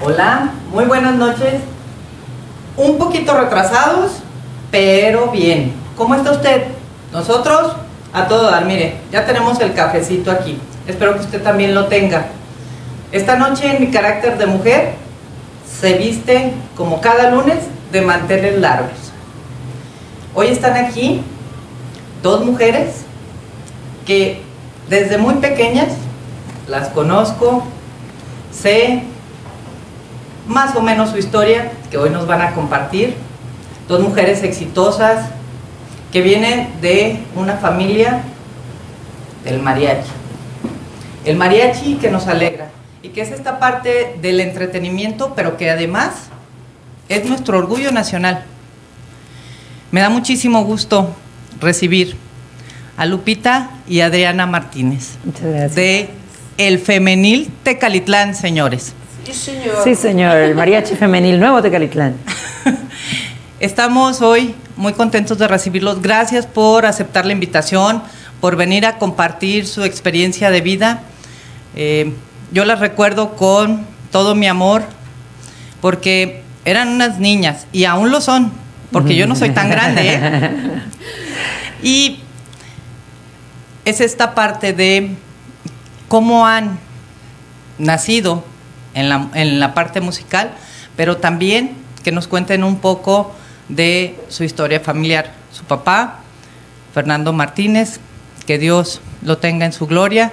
Hola, muy buenas noches. Un poquito retrasados, pero bien. ¿Cómo está usted? Nosotros a todo dar, mire, ya tenemos el cafecito aquí. Espero que usted también lo tenga. Esta noche en mi carácter de mujer se viste como cada lunes de manteles largos. Hoy están aquí dos mujeres que desde muy pequeñas las conozco, sé más o menos su historia que hoy nos van a compartir. Dos mujeres exitosas que vienen de una familia del mariachi. El mariachi que nos alegra y que es esta parte del entretenimiento, pero que además es nuestro orgullo nacional. Me da muchísimo gusto recibir a Lupita y Adriana Martínez de El Femenil Tecalitlán, señores. Sí, señor. Sí, señor, el mariachi femenil nuevo Tecalitlán. Estamos hoy muy contentos de recibirlos. Gracias por aceptar la invitación, por venir a compartir su experiencia de vida. Eh, yo las recuerdo con todo mi amor, porque eran unas niñas y aún lo son, porque yo no soy tan grande. ¿eh? Y es esta parte de cómo han nacido en la, en la parte musical, pero también que nos cuenten un poco de su historia familiar. Su papá, Fernando Martínez, que Dios lo tenga en su gloria.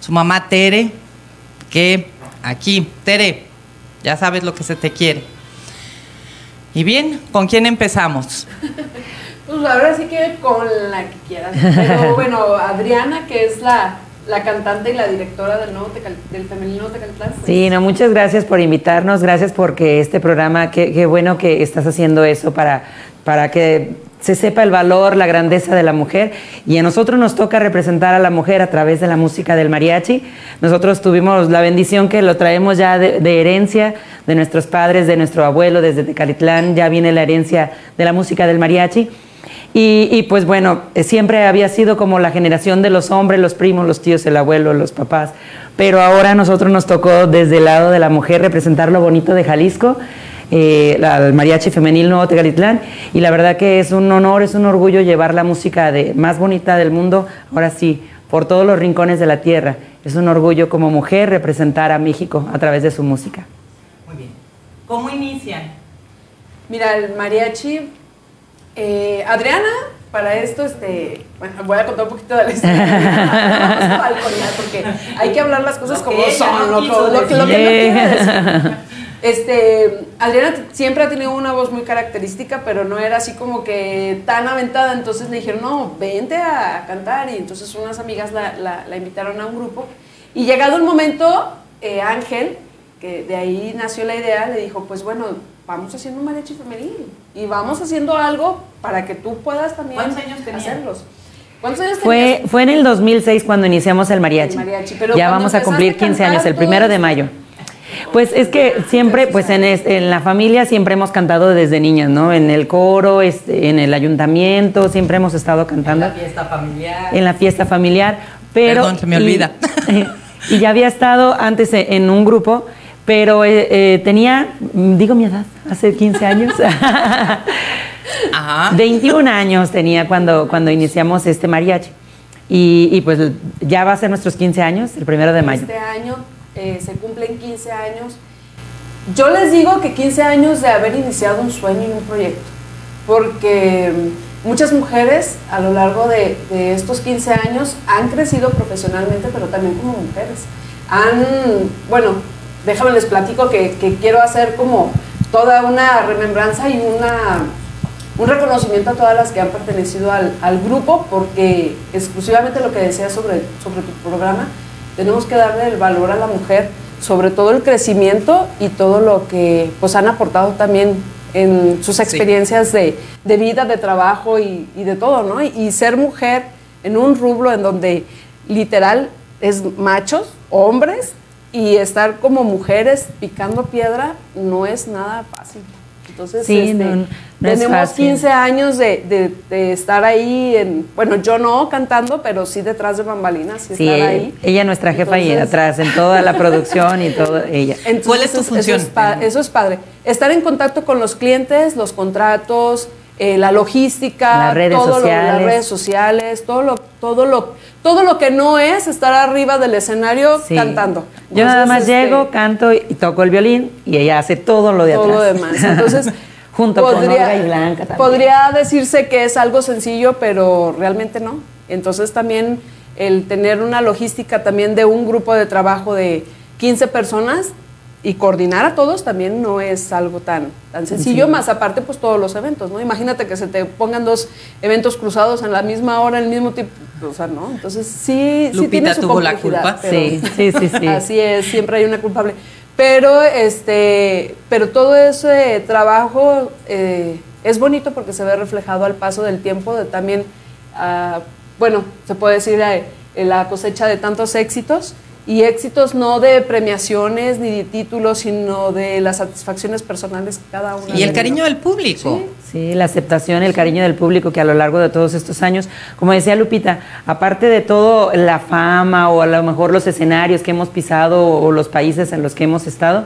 Su mamá Tere, que aquí, Tere, ya sabes lo que se te quiere. Y bien, ¿con quién empezamos? Pues ahora sí que con la que quieras. Pero bueno, Adriana, que es la, la cantante y la directora del nuevo Tecal, del femenino Tecalitlán. Pues. Sí, no, muchas gracias por invitarnos, gracias porque este programa, qué, qué bueno que estás haciendo eso para, para que se sepa el valor, la grandeza de la mujer y a nosotros nos toca representar a la mujer a través de la música del mariachi. Nosotros tuvimos la bendición que lo traemos ya de, de herencia de nuestros padres, de nuestro abuelo desde Tecalitlán, ya viene la herencia de la música del mariachi. Y, y, pues bueno, siempre había sido como la generación de los hombres, los primos, los tíos, el abuelo, los papás. Pero ahora a nosotros nos tocó desde el lado de la mujer representar lo bonito de Jalisco, eh, al mariachi femenil Nuevo Tecalitlán. Y la verdad que es un honor, es un orgullo llevar la música de, más bonita del mundo, ahora sí, por todos los rincones de la tierra. Es un orgullo como mujer representar a México a través de su música. Muy bien. ¿Cómo inician? Mira, el mariachi eh, Adriana, para esto, este, bueno, voy a contar un poquito de la historia. Vamos a balconear porque hay que hablar las cosas como son, lo, que, lo que no decir. Este, Adriana siempre ha tenido una voz muy característica, pero no era así como que tan aventada. Entonces le dijeron, no, vente a cantar. Y entonces unas amigas la, la- la invitaron a un grupo. Y llegado el momento, eh, Ángel, que de ahí nació la idea, le dijo, pues bueno, vamos haciendo un mariachi femenil. Y vamos haciendo algo para que tú puedas también ¿Cuántos años hacerlos. ¿Cuántos años Fue, tenías? fue en el 2006 cuando iniciamos el mariachi. El mariachi, pero ya vamos a cumplir empezaste a 15 años, el primero de mayo. Pues es que siempre, pues en, es- en la familia siempre hemos cantado desde niñas, ¿no? En el coro, este, en el ayuntamiento, siempre hemos estado En cantando la fiesta familiar. en la fiesta familiar. Pero, Perdón, se me y- olvida. Y, ya había estado antes en un grupo, pero eh, eh, tenía, digo mi edad, hace 15 años. Ajá. 21 años tenía cuando, cuando iniciamos este mariachi. Y, y pues ya va a ser nuestros 15 años, el primero de mayo. Este año eh, se cumplen 15 años. Yo les digo que 15 años de haber iniciado un sueño y un proyecto, porque muchas mujeres a lo largo de, de estos 15 años han crecido profesionalmente, pero también como mujeres. Han, bueno, déjame les platico que, que quiero hacer como toda una remembranza y una un reconocimiento a todas las que han pertenecido al, al grupo, porque exclusivamente lo que decías sobre, sobre tu programa, tenemos que darle el valor a la mujer, sobre todo el crecimiento y todo lo que pues, han aportado también en sus experiencias de, de vida, de trabajo y, y de todo, ¿no? Y, y ser mujer en un rublo en donde literal es machos, hombres, y estar como mujeres picando piedra no es nada fácil. Entonces, Sí, este, no- no es tenemos fácil. 15 años de, de- de estar ahí, en, bueno, yo no cantando, pero sí detrás de bambalinas, y Sí, estar ahí. ella nuestra jefa y Entonces- atrás, en toda la producción y todo, ella. Entonces, ¿Cuál es tu función? Eso es, pa- eso es padre. Estar en contacto con los clientes, los contratos, eh, la logística, Las redes todo lo- sociales. las redes sociales, todo lo, todo lo, todo lo que no es estar arriba del escenario Sí. cantando. Yo nada más este, llego, canto y toco el violín y ella hace todo lo de todo atrás. lo demás. Entonces, Junto con Olga y Blanca también. Podría decirse que es algo sencillo, pero realmente no. Entonces también el tener una logística también de un grupo de trabajo de 15 personas y coordinar a todos también no es algo tan, tan sencillo, más aparte pues todos los eventos, ¿no? Imagínate que se te pongan dos eventos cruzados en la misma hora, en el mismo tipo, o sea, ¿no? Entonces sí, sí Lupita tiene su tuvo la culpa. Sí, sí, sí, sí. Así es, siempre hay una culpable. Pero este, pero todo ese trabajo eh, es bonito porque se ve reflejado al paso del tiempo, de también, ah, bueno, se puede decir eh, la cosecha de tantos éxitos y éxitos no de premiaciones ni de títulos, sino de las satisfacciones personales que cada uno. Y el cariño del público. Sí, la aceptación, el cariño del público que a lo largo de todos estos años, como decía Lupita, aparte de todo la fama o a lo mejor los escenarios que hemos pisado o los países en los que hemos estado,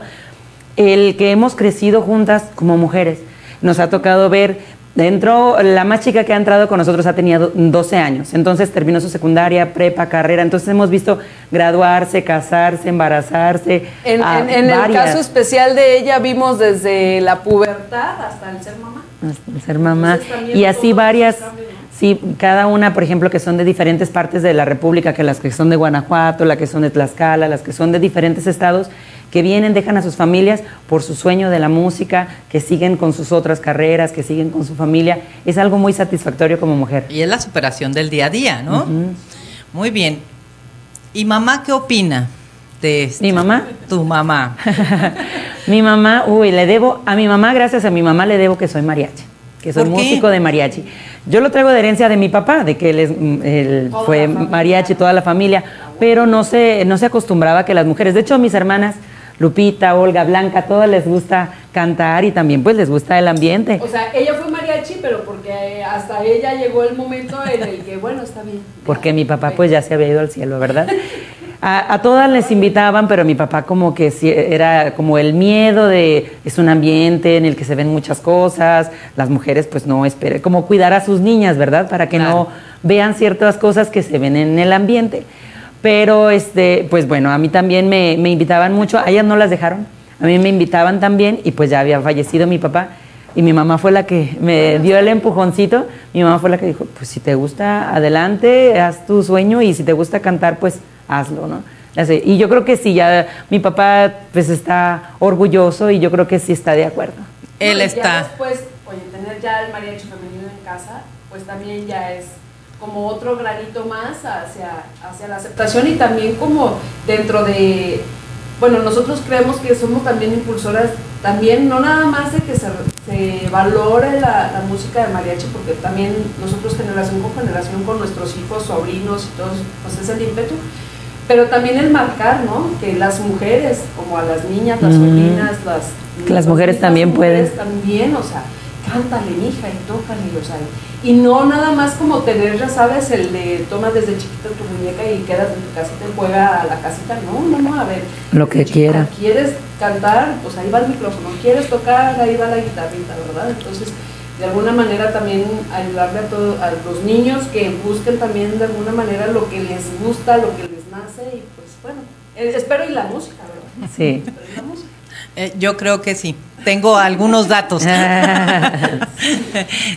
el que hemos crecido juntas como mujeres. Nos ha tocado ver dentro, la más chica que ha entrado con nosotros ha tenido 12 años, entonces terminó su secundaria, prepa, carrera, entonces hemos visto graduarse, casarse, embarazarse. En, a en- en el caso especial de ella vimos desde la pubertad hasta el ser mamá. Hasta ser mamá. Entonces, Y así varias, sí, cada una, por ejemplo, que son de diferentes partes de la República, que las que son de Guanajuato, las que son de Tlaxcala, las que son de diferentes estados, que vienen, dejan a sus familias por su sueño de la música, que siguen con sus otras carreras, que siguen con su familia. Es algo muy satisfactorio como mujer. Y es la superación del día a día, ¿no? Muy bien. ¿Y mamá qué opina de esto? ¿Mi mamá? Tu mamá. mi mamá, uy, le debo, a mi mamá, gracias a mi mamá, le debo que soy mariachi, que soy músico de mariachi. Yo lo traigo de herencia de mi papá, de que él, es, mm, él fue mariachi, toda la familia, pero no se, no se acostumbraba que las mujeres, de hecho mis hermanas, Lupita, Olga, Blanca, todas les gusta cantar y también pues les gusta el ambiente. O sea, ella fue mariachi, pero porque hasta ella llegó el momento en el que, bueno, está bien. porque mi papá pues ya se había ido al cielo, ¿verdad? A, a todas les invitaban, pero mi papá como que era como el miedo de, es un ambiente en el que se ven muchas cosas, las mujeres pues no esperen, como cuidar a sus niñas, ¿verdad? Para que Claro. no vean ciertas cosas que se ven en el ambiente. Pero, este, pues bueno, a mí también me, me invitaban mucho, a ellas no las dejaron, a mí me invitaban también y pues ya había fallecido mi papá y mi mamá fue la que me dio el empujoncito, mi mamá fue la que dijo, pues si te gusta, adelante, haz tu sueño y si te gusta cantar, pues hazlo, ¿no? Así, Y yo creo que sí, ya mi papá pues está orgulloso y yo creo que sí está de acuerdo. Él y está. Ya después, oye, tener ya el mariachi femenino en casa, pues también ya es como otro granito más hacia, hacia la aceptación y también como dentro de, bueno, nosotros creemos que somos también impulsoras, también no nada más de que se, se valore la, la música de mariachi, porque también nosotros generación con generación con nuestros hijos, sobrinos y todos, pues es el ímpetu, pero también el marcar, ¿no? Que las mujeres, como a las niñas, las Mm. sobrinas, las... Que las mujeres también mujeres pueden. También, o sea, cántale, hija, y tócale, o sea, y no nada más como tener, ya sabes, el de toma desde chiquita tu muñeca y quedas en tu casita y juega a la casita, no, no, no, a ver. Lo que desde quiera. chica, ¿Quieres cantar? Pues ahí va el micrófono, ¿quieres tocar? Ahí va la guitarrita, ¿verdad? Entonces, de alguna manera también ayudarle a, todo, a los niños que busquen también de alguna manera lo que les gusta, lo que les nace y pues bueno, eh, espero y la música, ¿verdad? Sí. Espero y la música. Eh, yo creo que sí. Tengo algunos datos.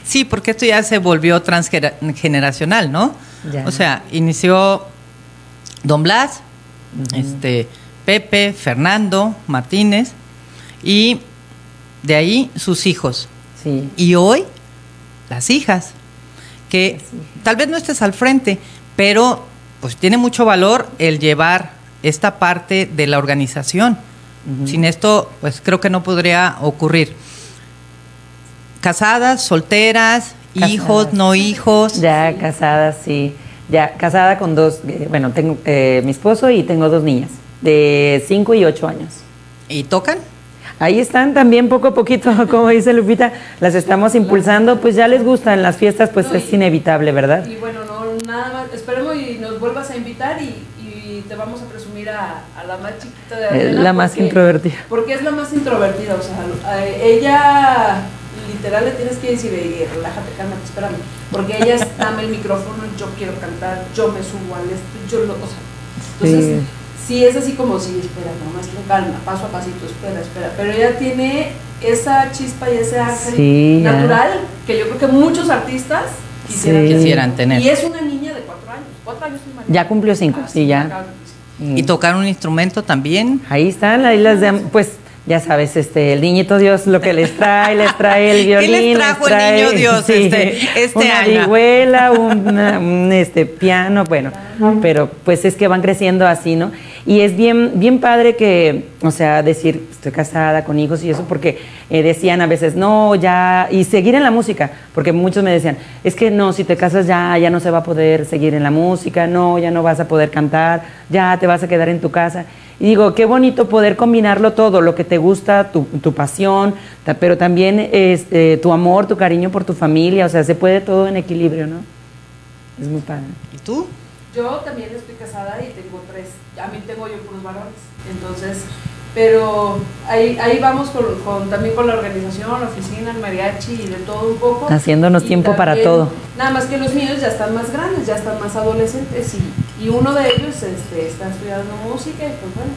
sí, porque esto ya se volvió transgeneracional, ¿no? Ya. O sea, inició Don Blas, este, Pepe, Fernando, Martínez, y de ahí sus hijos. Sí. Y hoy, las hijas, que tal vez no estés al frente, pero pues tiene mucho valor el llevar esta parte de la organización. Sin esto, pues creo que no podría ocurrir. Casadas, solteras, Casadas. hijos, no hijos. Ya casada, sí. Ya casada con dos, eh, bueno, tengo eh, mi esposo y tengo dos niñas, de 5 y 8 años. ¿Y tocan? ahí están también poco a poquito, como dice Lupita, las estamos impulsando, pues ya les gusta en las fiestas, pues No, es y- inevitable, ¿verdad? Y bueno, no, nada más, esperemos y nos vuelvas a invitar y, y te vamos a presumir a, a la más chiquita de Adriana la más porque- introvertida. Porque es la más introvertida, o sea, ella literal le tienes que decir, "Ey, relájate, cálmate, espérame. Porque ella es, dame el micrófono, yo quiero cantar, yo me subo al esto, yo lo, o sea, entonces, sí. es así como, sí, espera, nomás con calma, paso a pasito, espera, espera. Pero ella tiene esa chispa y ese ángel Sí, ya. natural que yo creo que muchos artistas quisieran, Sí. Quisieran tener. Y es una niña de cuatro cuatro años y Ya cumplió cinco, sí, ya. Y tocar un instrumento también. Ahí están, ahí las de, pues ya sabes, este, el niñito Dios lo que les trae, les trae el ¿Qué violín. les trajo el trae, niño Dios este- este una año? vihuela, una- un este, piano, bueno, pero pues es que van creciendo así, ¿no? Y es bien, bien padre que, o sea, decir, estoy casada con hijos y eso, porque eh, decían a veces, no, ya, y seguir en la música, porque muchos me decían, es que no, si te casas ya, ya no se va a poder seguir en la música, no, ya no vas a poder cantar, ya te vas a quedar en tu casa. Y digo, qué bonito poder combinarlo todo, lo que te gusta, tu, tu pasión, pero también este, tu amor, tu cariño por tu familia, o sea, se puede todo en equilibrio, ¿no? Es muy padre. ¿Y tú? Yo también estoy casada y tengo tres, a mí tengo yo puros varones, entonces, pero ahí, ahí vamos con, con- también con la organización, la oficina, el mariachi y de todo un poco. Haciéndonos Y tiempo para todo. Nada más que los míos ya están más grandes, ya están más adolescentes y, y uno de ellos este, está estudiando música y pues bueno,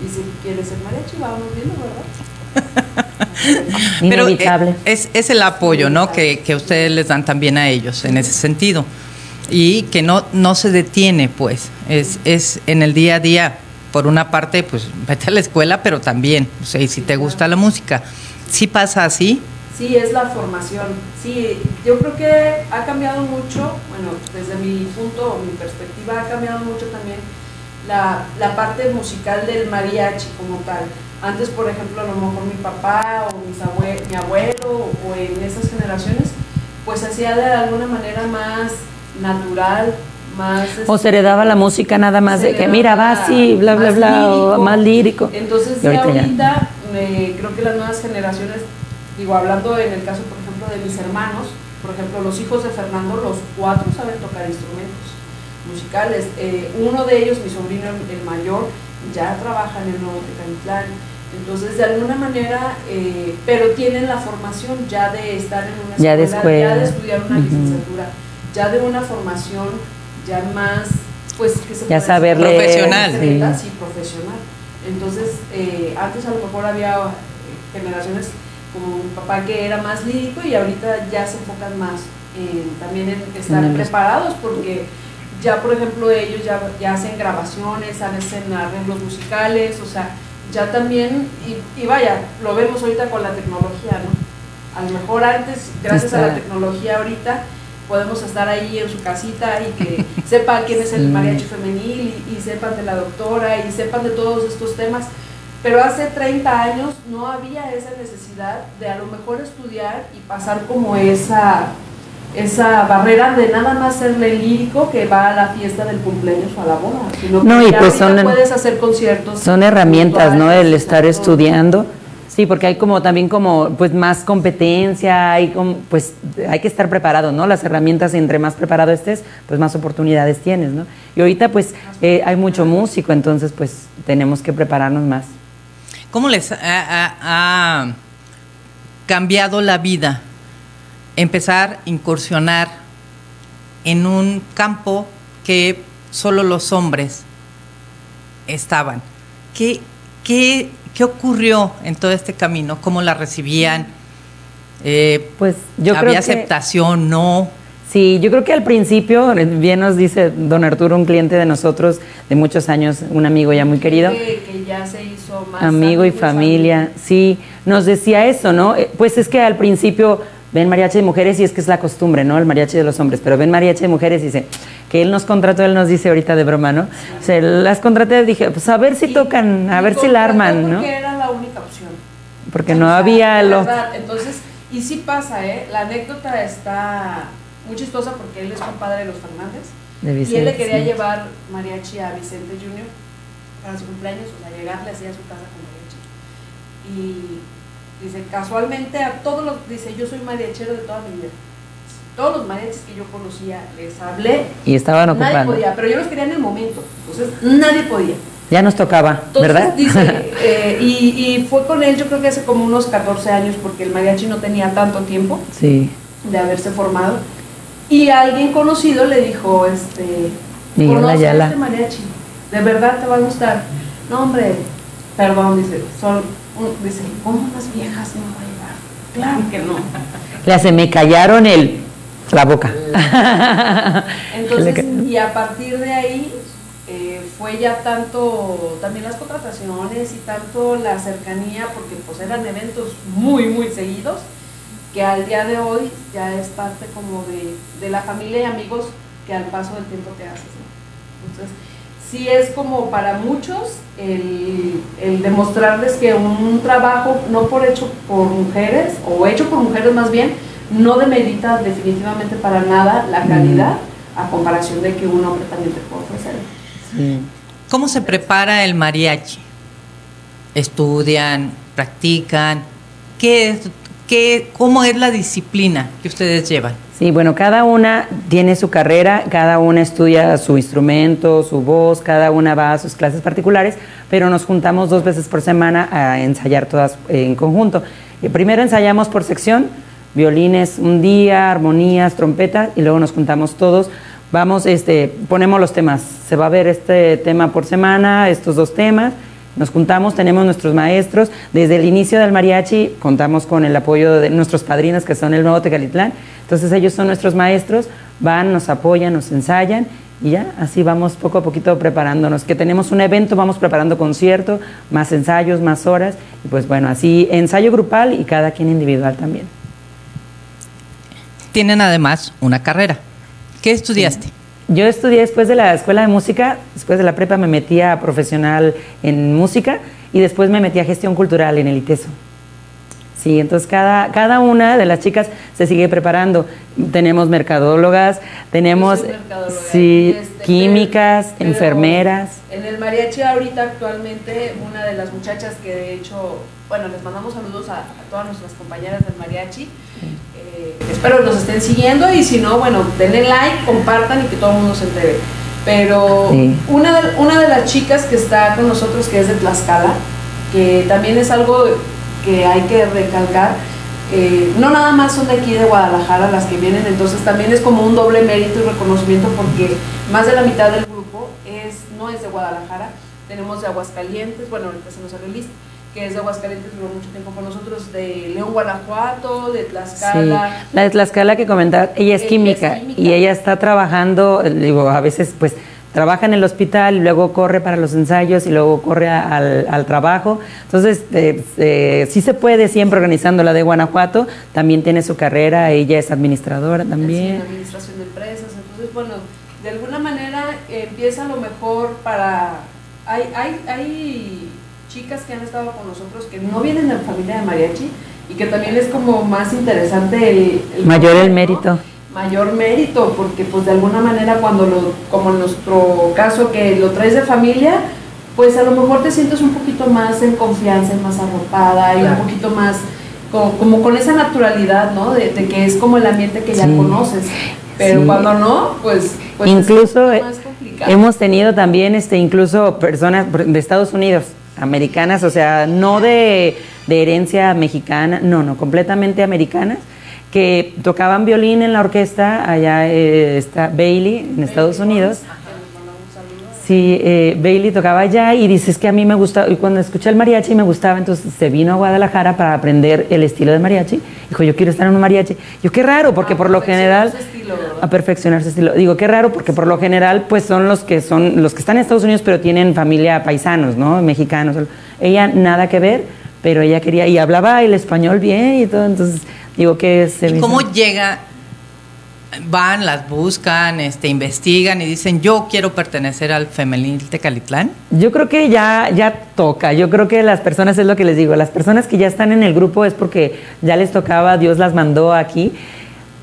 y si quiere ser mariachi, vamos viendo, ¿verdad? Pero, eh, Inevitable. es, es el apoyo, ¿no? Que, que ustedes les dan también a ellos en ese sentido. Y que no, no se detiene, pues. Es, es en el día a día. Por una parte, pues vete a la escuela, pero también, o sea, y si te gusta la música. Sí pasa así. Sí, es la formación. Sí, yo creo que ha cambiado mucho, bueno, desde mi punto, mi perspectiva, ha cambiado mucho también la, la parte musical del mariachi como tal. Antes, por ejemplo, a lo mejor mi papá o mis abue- mi abuelo o en esas generaciones, pues hacía de alguna manera más natural, más... O se heredaba la música nada más de que, mira, va así, bla, bla, bla, o lírico. más lírico. Entonces, Y ya ahorita eh, creo que las nuevas generaciones, digo, hablando en el caso, por ejemplo, de mis hermanos, por ejemplo, los hijos de Fernando, los cuatro saben tocar instrumentos musicales. Eh, uno de ellos, mi sobrino, el mayor, ya trabaja en el Nuevo Tecalitlán. Entonces, de alguna manera, eh, pero tienen la formación ya de estar en una Ya de ya escuela. de estudiar una licenciatura, ya de una formación ya más, pues, que se Ya puede saber leer, Profesional. Secreta, sí. sí, profesional. Entonces, eh, antes a lo mejor había eh, generaciones como mi papá que era más lírico y ahorita ya se enfocan más en, también en estar el- preparados porque ya, por ejemplo, ellos ya, ya hacen grabaciones, hacen arreglos musicales, o sea, ya también, y, y vaya, lo vemos ahorita con la tecnología, ¿no? A lo mejor antes, gracias a la Está- tecnología ahorita, podemos estar ahí en su casita y que sepa quién es el mariachi femenil y, y sepan de la doctora y sepan de todos estos temas. Pero hace 30 años no había esa necesidad de a lo mejor estudiar y pasar como esa, esa barrera de nada más serle lírico que va a la fiesta del cumpleaños o a la boda. Sino No, que y pues son- puedes hacer conciertos. Son herramientas, ¿no? El estar estudiando. Sí, porque hay como también como pues más competencia, hay como, pues hay que estar preparado, ¿no? Las herramientas, entre más preparado estés, pues más oportunidades tienes, ¿no? Y ahorita pues eh, hay mucho músico, entonces pues tenemos que prepararnos más. ¿Cómo les ha, cambiado la vida empezar a incursionar en un campo que solo los hombres estaban? ¿Qué, qué, qué ocurrió en todo este camino? ¿Cómo la recibían? Eh, Pues yo ¿Había creo que aceptación? ¿No? Sí, yo creo que al principio, bien nos dice don Arturo, un cliente de nosotros de muchos años, un amigo ya muy querido. Que, que ya se hizo más amigo y familia, sí, nos decía eso, ¿no? Eh, Pues es que al principio ven mariachi de mujeres y es que es la costumbre, ¿no? El mariachi de los hombres, pero ven mariachi de mujeres y dice que él nos contrató, él nos dice ahorita de broma, ¿no? O sea, las contraté, dije, pues a ver si Y- tocan, a ver si la arman, ¿no? Porque era la única opción. Porque no O sea, había verdad, Entonces, y sí pasa, ¿eh? La anécdota está muy chistosa porque él es compadre de los Fernández. De y él Vicente, le quería sí. llevar mariachi a Vicente Jr. para su cumpleaños, o sea, llegarle así a su casa con mariachi. Y Dice, casualmente a todos los, dice, yo soy mariachero de toda mi vida. Todos los mariachis que yo conocía les hablé. Y estaban Nadie ocupando. podía, pero yo los quería en el momento. Entonces, nadie podía. Ya nos tocaba, Entonces, ¿verdad? dice, eh, y, y fue con él, yo creo que hace como unos 14 años, porque el mariachi no tenía tanto tiempo sí. de haberse formado. Y alguien conocido le dijo, este, Miguel "Conoce a Ayala". este mariachi, de verdad te va a gustar. No, hombre, perdón, dice, son, un- dice, ¿cómo unas viejas no va a llevar? Claro que no. Le hace, me callaron el, la boca. Entonces, y a partir de ahí eh, fue ya tanto, también las contrataciones y tanto la cercanía, porque pues eran eventos muy, muy seguidos, que al día de hoy ya es parte como de, de la familia y amigos que al paso del tiempo te haces. ¿no? Entonces, sí es como para muchos el, el demostrarles que un trabajo no por hecho por mujeres, o hecho por mujeres más bien, no demerita definitivamente para nada la calidad a comparación de que un hombre también te puede ofrecer. Sí. ¿Cómo se prepara el mariachi? ¿Estudian? ¿Practican? ¿Qué es, qué, ¿Cómo es la disciplina que ustedes llevan? Sí, bueno, cada una tiene su carrera, cada una estudia su instrumento, su voz, cada una va a sus clases particulares, pero nos juntamos dos veces por semana a ensayar todas en conjunto. Y primero ensayamos por sección, violines un día, armonías, trompetas, y luego nos juntamos todos. Vamos, este, ponemos los temas. Se va a ver este tema por semana, estos dos temas. Nos juntamos, tenemos nuestros maestros. Desde el inicio del mariachi contamos con el apoyo de nuestros padrinos que son el Nuevo Tecalitlán. Entonces ellos son nuestros maestros, van, nos apoyan, nos ensayan y ya así vamos poco a poquito preparándonos. Que tenemos un evento, vamos preparando concierto, más ensayos, más horas. Y pues bueno, así ensayo grupal y cada quien individual también. Tienen además una carrera. ¿Qué estudiaste? Yo estudié después de la escuela de música, después de la prepa me metí a profesional en música y después me metí a gestión cultural en el ITESO. Sí, entonces cada, cada una de las chicas se sigue preparando. Tenemos mercadólogas, tenemos sí, Este, químicas, pero- enfermeras. En el mariachi ahorita actualmente una de las muchachas que de hecho, bueno, les mandamos saludos a, a todas nuestras compañeras del mariachi. Eh, espero que nos estén siguiendo y si no, bueno, denle like, compartan y que todo el mundo se entere. Pero Sí. una, de, una de las chicas que está con nosotros, que es de Tlaxcala, que también es algo que hay que recalcar, eh, no nada más son de aquí de Guadalajara las que vienen, entonces también es como un doble mérito y reconocimiento porque más de la mitad del grupo es, no es de Guadalajara, tenemos de Aguascalientes, bueno, ahorita se nos sale el list, que es de Aguascalientes, duró mucho tiempo con nosotros, de León, Guanajuato, de Sí, Tlaxcala. la de Tlaxcala que comentaba, ella es química, y ella está trabajando, digo, a veces pues trabaja en el hospital y luego corre para los ensayos y luego corre a- al, al trabajo. Entonces, eh, eh, sí se puede siempre organizando la de Guanajuato, también tiene su carrera, ella es administradora también. administración de empresas. Entonces, bueno, de alguna manera eh, empieza a lo mejor para... Hay, hay, hay chicas que han estado con nosotros que no vienen de familia de mariachi y que también es como más interesante el... el Mayor el ¿no? mérito. Mayor mérito, porque pues de alguna manera cuando lo, como en nuestro caso que lo traes de familia, pues a lo mejor te sientes un poquito más en confianza, más arropada y un poquito más como, como con esa naturalidad, ¿no? De, de que es como el ambiente que ya Sí. conoces. Pero Sí. cuando no, pues, pues es incluso eh, más complicado. hemos tenido también este incluso personas de Estados Unidos americanas o sea no de, de herencia mexicana no no completamente americanas que tocaban violín en la orquesta allá eh, está Bailey en Estados Unidos Sí, eh, Bailey tocaba allá y dices que a mí me gusta, y cuando escuché el mariachi me gustaba, entonces se vino a Guadalajara para aprender el estilo del mariachi. Dijo, yo quiero estar en un mariachi. Yo, qué raro, porque A por lo general... su estilo, a perfeccionar su estilo. Digo, qué raro, porque por lo general, pues son los que son, los que están en Estados Unidos, pero tienen familia paisanos, ¿no? Mexicanos. Ella nada que ver, pero ella quería, y hablaba el español bien y todo, entonces digo que se ¿Y hizo- cómo llega? Van, las buscan, este, investigan y dicen, yo quiero pertenecer al femenil Tecalitlán. Yo creo que ya, ya toca. Yo creo que las personas, es lo que les digo, las personas que ya están en el grupo es porque ya les tocaba, Dios las mandó aquí.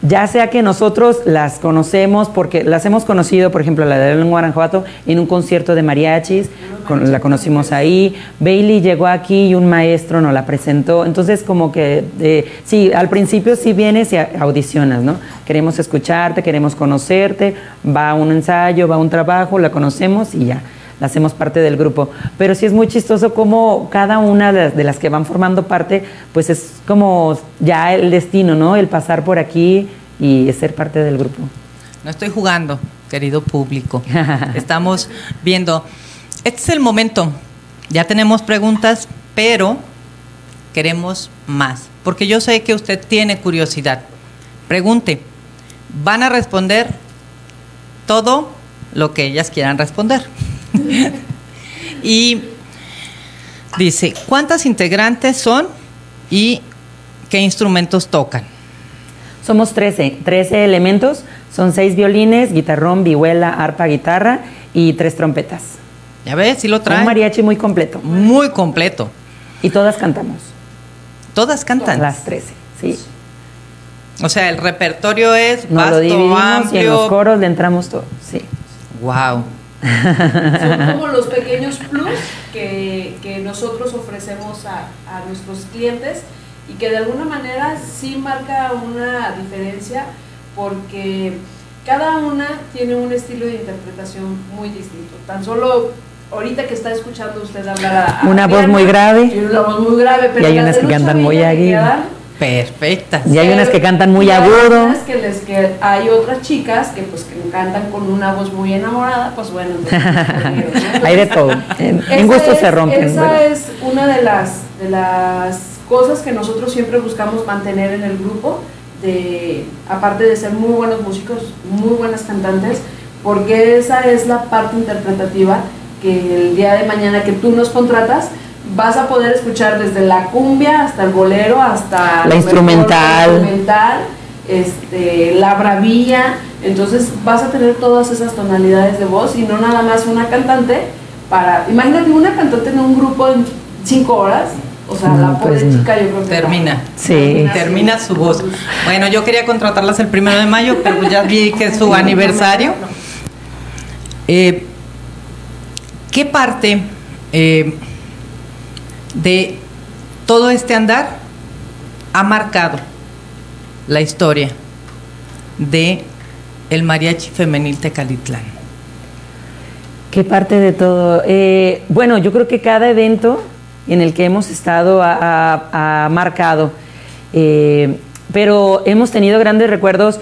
Ya sea que nosotros las conocemos, porque las hemos conocido, por ejemplo, la de en Guanajuato, en un concierto de mariachis, la conocimos ahí. Bailey llegó aquí y un maestro nos la presentó. Entonces, como que, eh, sí, al principio sí vienes y audicionas, ¿no? Queremos escucharte, queremos conocerte, va a un ensayo, va a un trabajo, la conocemos y ya hacemos parte del grupo. Pero sí es muy chistoso como cada una de las, de las que van formando parte, pues es como ya el destino, ¿no? El pasar por aquí y ser parte del grupo. No estoy jugando, querido público. Estamos viendo. Este es el momento. Ya tenemos preguntas, pero queremos más. Porque yo sé que usted tiene curiosidad. Pregunte. Van a responder todo lo que ellas quieran responder. Y dice, ¿cuántas integrantes son y qué instrumentos tocan? Somos 13, 13 elementos, son seis violines, guitarrón, vihuela, arpa, guitarra y tres trompetas. Ya ves, si lo trae. Un mariachi muy completo. Muy completo. Y todas cantamos, Todas cantan. las 13, sí. O sea, el repertorio es Nos vasto, lo dividimos y en amplio. los coros le entramos todo, sí. Wow. Son como los pequeños plus que, que nosotros ofrecemos a, a nuestros clientes y que de alguna manera sí marca una diferencia porque cada una tiene un estilo de interpretación muy distinto. Tan solo ahorita que está escuchando usted hablar a, a Una voz muy grave. Tiene una voz muy grave, pero Y hay unas que cantan muy quedan, Perfectas. Y hay unas que cantan muy hay agudo. otras que les que hay otras chicas que pues que cantan con una voz muy enamorada, pues bueno, entonces, Hay de todo. En, en esa gustos es- se rompen. Esa ¿verdad? es una de las, de las cosas que nosotros siempre buscamos mantener en el grupo, de, aparte de ser muy buenos músicos, muy buenas cantantes, porque esa es la parte interpretativa que el día de mañana que tú nos contratas, vas a poder escuchar desde la cumbia hasta el bolero, hasta La mejor, instrumental. la instrumental, este, la bravía, entonces vas a tener todas esas tonalidades de voz y no nada más una cantante para, imagínate una cantante en un grupo en cinco horas, o sea, No, la pobre pues no. chica yo creo que Termina. Sí. Termina su voz. Bueno, yo quería contratarlas el primero de mayo, pero ya vi que es su aniversario. Eh, ¿Qué parte eh, de todo este andar ha marcado la historia de el mariachi femenil Tecalitlán? ¿Qué parte de todo? Eh, bueno, yo creo que cada evento en el que hemos estado ha, marcado, eh, pero hemos tenido grandes recuerdos.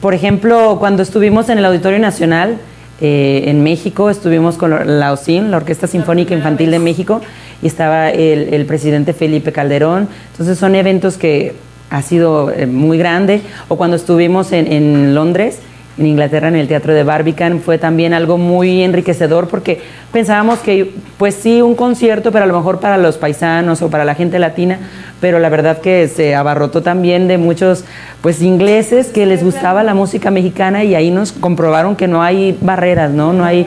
Por ejemplo, cuando estuvimos en el Auditorio Nacional eh, en México, estuvimos con la OSIN, la Orquesta Sinfónica Infantil de México, y estaba el, el presidente Felipe Calderón. Entonces son eventos que ha sido eh, muy grande. O cuando estuvimos en, en Londres, en Inglaterra, en el Teatro de Barbican, fue también algo muy enriquecedor porque pensábamos que, pues sí, un concierto, pero a lo mejor para los paisanos o para la gente latina, pero la verdad que se abarrotó también de muchos, pues, ingleses que les gustaba la música mexicana y ahí nos comprobaron que no hay barreras, ¿no? No hay,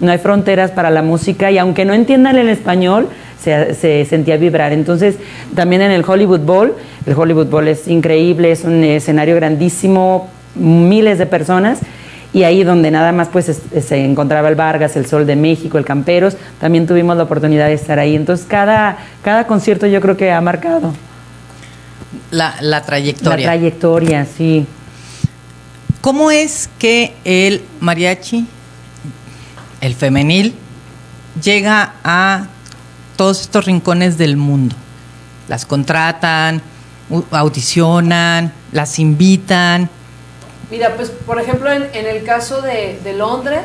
no hay fronteras para la música y aunque no entiendan el español, se, se sentía vibrar. Entonces, también en el Hollywood Bowl, el Hollywood Bowl es increíble, es un escenario grandísimo, miles de personas y ahí donde nada más pues es- se encontraba el Vargas, el Sol de México, el Camperos, también tuvimos la oportunidad de estar ahí. Entonces cada, cada concierto yo creo que ha marcado La, la trayectoria. la trayectoria, sí. ¿Cómo es que el mariachi, el femenil, llega a todos estos rincones del mundo? Las contratan, audicionan, las invitan. Mira, pues por ejemplo en, en el caso de, de Londres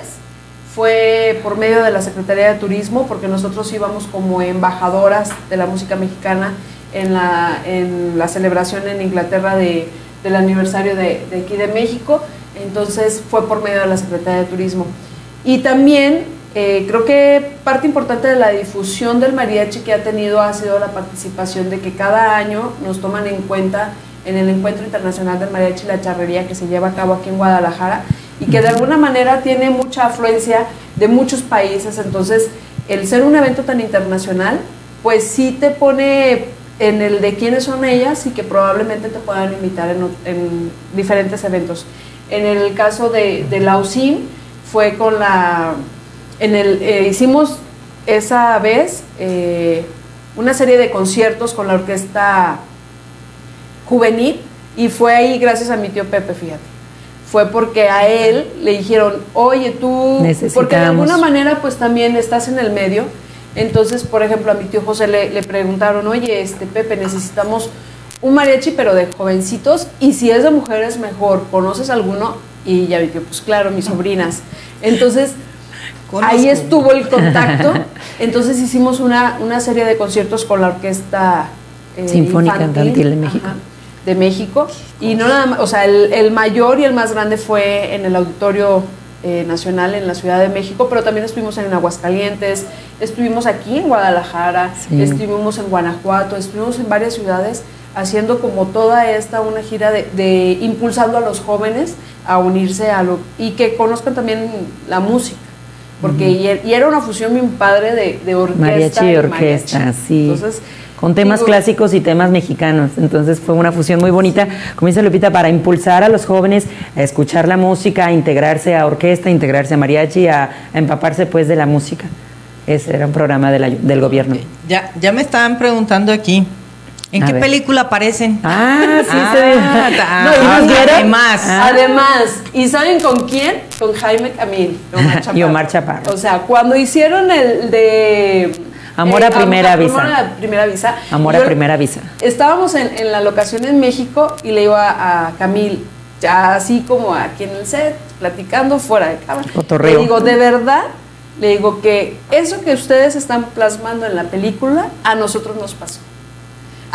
fue por medio de la Secretaría de Turismo, porque nosotros íbamos como embajadoras de la música mexicana en la, en la celebración en Inglaterra de, del aniversario de, de aquí de México, entonces fue por medio de la Secretaría de Turismo. Y también eh, creo que parte importante de la difusión del mariachi que ha tenido ha sido la participación de que cada año nos toman en cuenta en el Encuentro Internacional del Mariachi y la Charrería que se lleva a cabo aquí en Guadalajara y que de alguna manera tiene mucha afluencia de muchos países. Entonces, el ser un evento tan internacional, pues sí te pone en el de quiénes son ellas y que probablemente te puedan invitar en, en diferentes eventos. En el caso de, de la fue con la... En el, eh, hicimos esa vez eh, una serie de conciertos con la orquesta juvenil y fue ahí gracias a mi tío Pepe, fíjate. Fue porque a él le dijeron, oye, tú, porque de alguna manera pues también estás en el medio. Entonces, por ejemplo, a mi tío José le, le preguntaron, oye, este Pepe, necesitamos un mariachi, pero de jovencitos, y si es de mujeres, mejor. ¿Conoces alguno? Y ya mi tío, pues claro, mis sobrinas. Entonces, ahí estuvo el contacto. Entonces hicimos una, una serie de conciertos con la orquesta eh, Sinfónica Infantil, de México. De México. Y no nada más, o sea, el, el, mayor y el más grande fue en el Auditorio eh, Nacional en la Ciudad de México, pero también estuvimos en Aguascalientes, estuvimos aquí en Guadalajara, sí. estuvimos en Guanajuato, estuvimos en varias ciudades haciendo como toda esta una gira de, de, impulsando a los jóvenes a unirse a lo y que conozcan también la música porque uh -huh. y, era una fusión bien padre de, de orquesta mariachi y orquesta mariachi. sí entonces con temas digo, clásicos y temas mexicanos. Entonces fue una fusión muy bonita, como dice Lupita, para impulsar a los jóvenes a escuchar la música, a integrarse a orquesta, a integrarse a mariachi, a, a empaparse pues de la música. Ese era un programa de la, del gobierno. Ya, ya me estaban preguntando aquí, ¿En a qué ver. película aparecen? Ah, sí, ah, se ah, no, y además, ah. además, ¿y saben con quién? Con Jaime Camil Omar y Omar Chaparro. O sea, cuando hicieron el de Amor a eh, primera amor, visa. Amor a primera visa. Amor a primera visa. Estábamos en, en, la locación en México y le iba a, a Camil, ya así como aquí en el set, platicando fuera de cámara. Cotorreo. Le digo, de verdad, le digo que eso que ustedes están plasmando en la película, a nosotros nos pasó.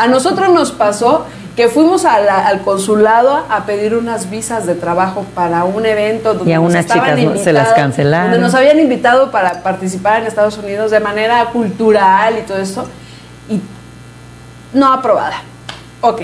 A nosotros nos pasó que fuimos a la, al consulado a pedir unas visas de trabajo para un evento donde y a unas chicas invitado, se las cancelaron. Donde nos habían invitado para participar en Estados Unidos de manera cultural y todo esto. Y no aprobada. Ok.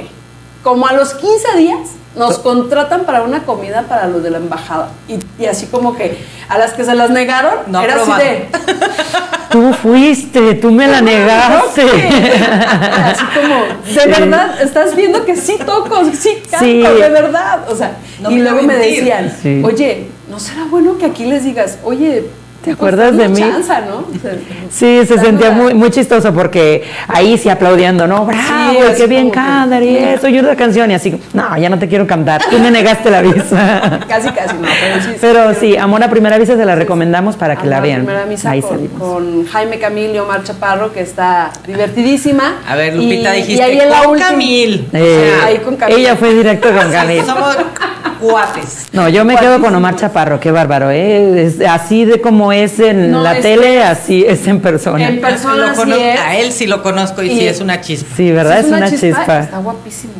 Como a los 15 días nos contratan para una comida para los de la embajada. Y, y así como que a las que se las negaron, no era aprobado. así de. Tú fuiste, tú me la negaste. Así como, de sí. verdad, estás viendo que sí toco, sí canto, sí. de verdad. O sea, no y luego me decían, sí. oye, ¿no será bueno que aquí les digas, oye, ¿Te acuerdas pues, de mí? Chanza, ¿no? o sea, sí, se sentía muy, muy chistoso porque ahí sí aplaudiendo, ¿no? Bravo, sí, qué bien cantar y eso, y una canción y así, no, ya no te quiero cantar, tú me negaste la visa. casi, casi, no, pero sí. Pero sí, sí Amor a Primera Visa se la recomendamos para que Amor la vean. Primera Misa ahí con, salimos. con Jaime Camil y Omar Chaparro, que está divertidísima. A ver, Lupita, y, dijiste y ahí en la con última, Camil. Eh, o sea, ahí con Camil. Ella fue directo con Camil. Cuates. No, yo me quedo con Omar Chaparro, qué bárbaro, ¿eh? Es así de como es en No, la es- tele, así es en persona. En persona Lo sí cono- es. A él sí lo conozco y, Y- sí es una chispa. Sí, ¿verdad? Es una chispa. Está guapísimo.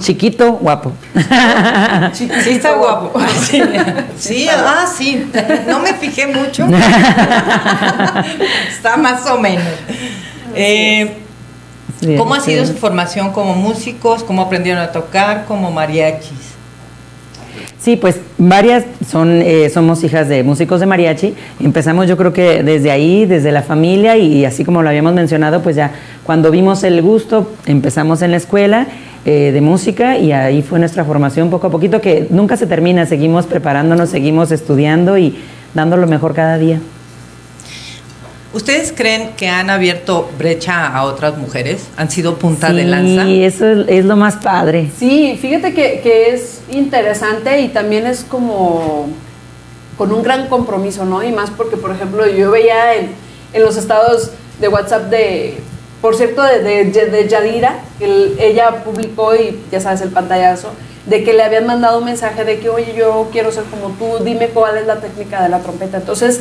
Chiquito, guapo. Sí, está guapo. Sí, sí, ah, sí. No me fijé mucho. está más o menos. Eh, ¿Cómo ha sí. sido su formación como músicos? ¿Cómo aprendieron a tocar como mariachis? Sí, pues varias son, eh, somos hijas de músicos de mariachi. Empezamos yo creo que desde ahí, desde la familia y, así como lo habíamos mencionado, pues ya cuando vimos el gusto empezamos en la escuela eh, de música y ahí fue nuestra formación poco a poquito que nunca se termina, seguimos preparándonos, seguimos estudiando y dando lo mejor cada día. ¿Ustedes creen que han abierto brecha a otras mujeres? ¿Han sido punta sí, de lanza? eso es, es lo más padre. Sí, fíjate que, que es interesante y también es como con un gran compromiso, ¿no? Y más porque, por ejemplo, yo veía en, en los estados de WhatsApp de, por cierto, de, de, de Yadira, que el- ella publicó y ya sabes el pantallazo, de que le habían mandado un mensaje de que, oye, yo quiero ser como tú, dime cuál es la técnica de la trompeta. Entonces,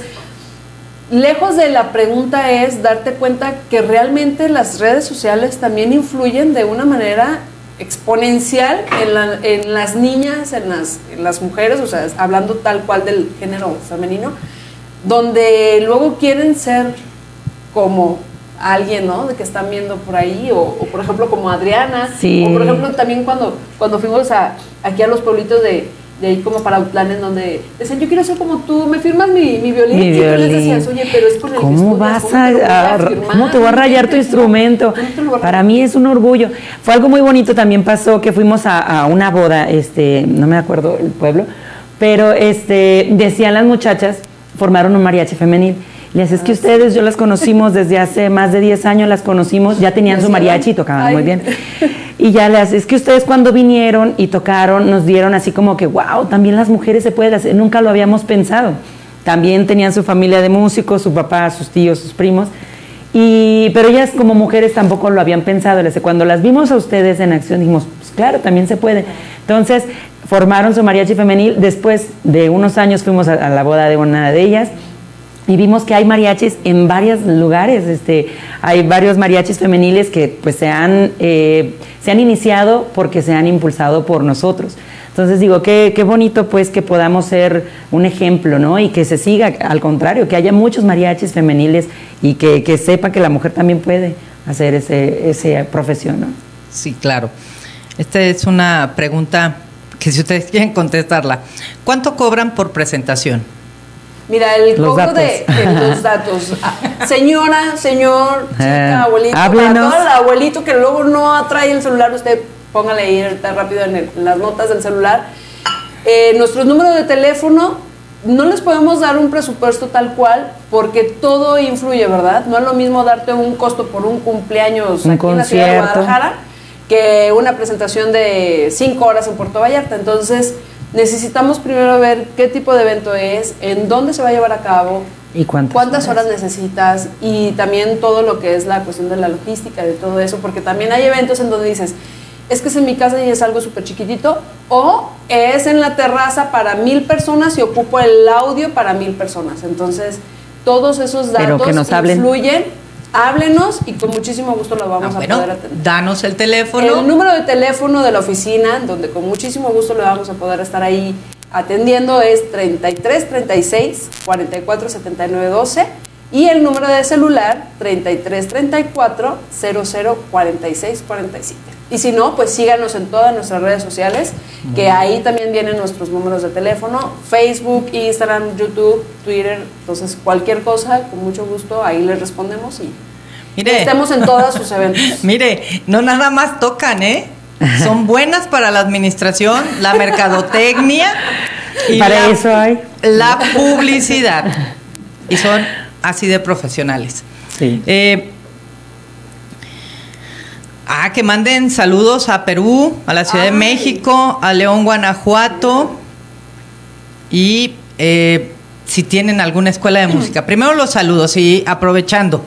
lejos de la pregunta es darte cuenta que realmente las redes sociales también influyen de una manera exponencial en, la- en las niñas, en las, en las mujeres, o sea, hablando tal cual del género femenino, donde luego quieren ser como alguien, ¿no? De que están viendo por ahí, o, o, por ejemplo como Adriana, Sí. o por ejemplo también cuando, cuando fuimos a, aquí a los pueblitos de, de ahí como para Outland en donde decían, yo quiero ser como tú, me firmas mi, mi violín. Mi y tú les violín. decías, oye, pero es con el que ¿Cómo estudias, vas ¿cómo a, voy a- firmar? cómo te va a rayar tu instrumento? ¿cómo te lo voy Para mí es un orgullo. Fue algo muy bonito también pasó que fuimos a, a una boda, este, no me acuerdo el pueblo, pero este decían las muchachas formaron un mariachi femenil. Les es que Ah, ustedes, yo las conocimos desde hace más de 10 años, las conocimos, ya tenían su mariachi y tocaban Ay. muy bien. Y ya les, es que ustedes cuando vinieron y tocaron, nos dieron así como que, wow, también las mujeres se pueden hacer, nunca lo habíamos pensado. También tenían su familia de músicos, su papá, sus tíos, sus primos. Y, pero ellas como mujeres tampoco lo habían pensado. Cuando las vimos a ustedes en acción, dijimos, pues claro, también se puede. Entonces, formaron su mariachi femenil. Después de unos años fuimos a la boda de una de ellas y vimos que hay mariachis en varios lugares. Este, hay varios mariachis femeniles que pues se han, eh, se han iniciado porque se han impulsado por nosotros. Entonces digo, qué, qué bonito pues que podamos ser un ejemplo, ¿no? Y que se siga, al contrario, que haya muchos mariachis femeniles y que, que sepa que la mujer también puede hacer ese, esa profesión, ¿no? Sí, claro. Esta es una pregunta que si ustedes quieren contestarla. ¿Cuánto cobran por presentación? Mira, el Los datos. de los datos. Ah, Señora, señor, Eh, chica, abuelito, para todo el abuelito que luego no trae el celular, usted póngale ahí ahorita rápido en, el- en las notas del celular. Eh, nuestros números de teléfono, no les podemos dar un presupuesto tal cual porque todo influye, ¿verdad? No es lo mismo darte un costo por un cumpleaños Un aquí en la ciudad de. Guadalajara que una presentación de cinco horas en Puerto Vallarta. Entonces, necesitamos primero ver qué tipo de evento es, en dónde se va a llevar a cabo, ¿Y cuántas, cuántas horas necesitas y también todo lo que es la cuestión de la logística, de todo eso, porque también hay eventos en donde dices, es que es en mi casa y es algo súper chiquitito, o es en la terraza para mil personas y ocupo el audio para mil personas. Entonces, todos esos datos influyen. Háblenos y con muchísimo gusto lo vamos Ah, a bueno, poder atender. danos el teléfono. El número de teléfono de la oficina, donde con muchísimo gusto le vamos a poder estar ahí atendiendo, es 33 36 44 79 12 y el número de celular 33 34 00 46 47. Y si no, pues síganos en todas nuestras redes sociales, que ahí también vienen nuestros números de teléfono, Facebook, Instagram, YouTube, Twitter, entonces cualquier cosa, con mucho gusto, ahí les respondemos y Mire, estemos en todos sus eventos. mire, no nada más tocan, ¿eh? Son buenas para la administración, la mercadotecnia y Para la, eso hay. la publicidad. Y son así de profesionales. Sí. Eh, ah, que manden saludos a Perú, a la Ciudad de. México, a León, Guanajuato y eh, si tienen alguna escuela de música. Primero los saludos y aprovechando.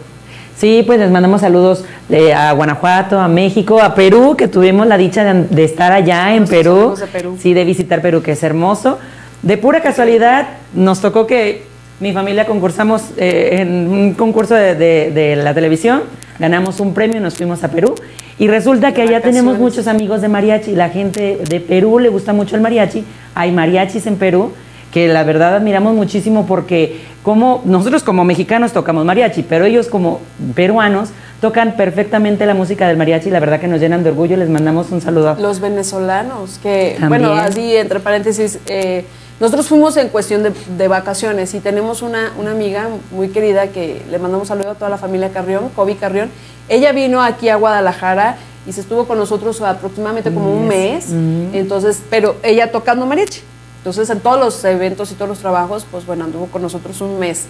Sí, pues les mandamos saludos eh, a Guanajuato, a México, a Perú, que tuvimos la dicha de, de estar allá en Perú. Sí, de visitar Perú, que es hermoso. De pura casualidad, nos tocó que mi familia concursamos eh, en un concurso de, de- de la televisión, ganamos un premio y nos fuimos a Perú. Y resulta que allá tenemos muchos amigos de mariachi. La gente de Perú le gusta mucho el mariachi. Hay mariachis en Perú que la verdad admiramos muchísimo porque como nosotros como mexicanos tocamos mariachi, pero ellos como peruanos tocan perfectamente la música del mariachi. La verdad que nos llenan de orgullo. Les mandamos un saludo. Los venezolanos, que, También. bueno, así entre paréntesis, eh, nosotros fuimos en cuestión de, de vacaciones y tenemos una, una amiga muy querida que le mandamos saludo a toda la familia Carrión, Kobe Carrión. Ella vino aquí a Guadalajara y se estuvo con nosotros aproximadamente como un mes, entonces, pero ella tocando mariachi. Entonces, en todos los eventos y todos los trabajos, pues bueno, anduvo con nosotros un mes.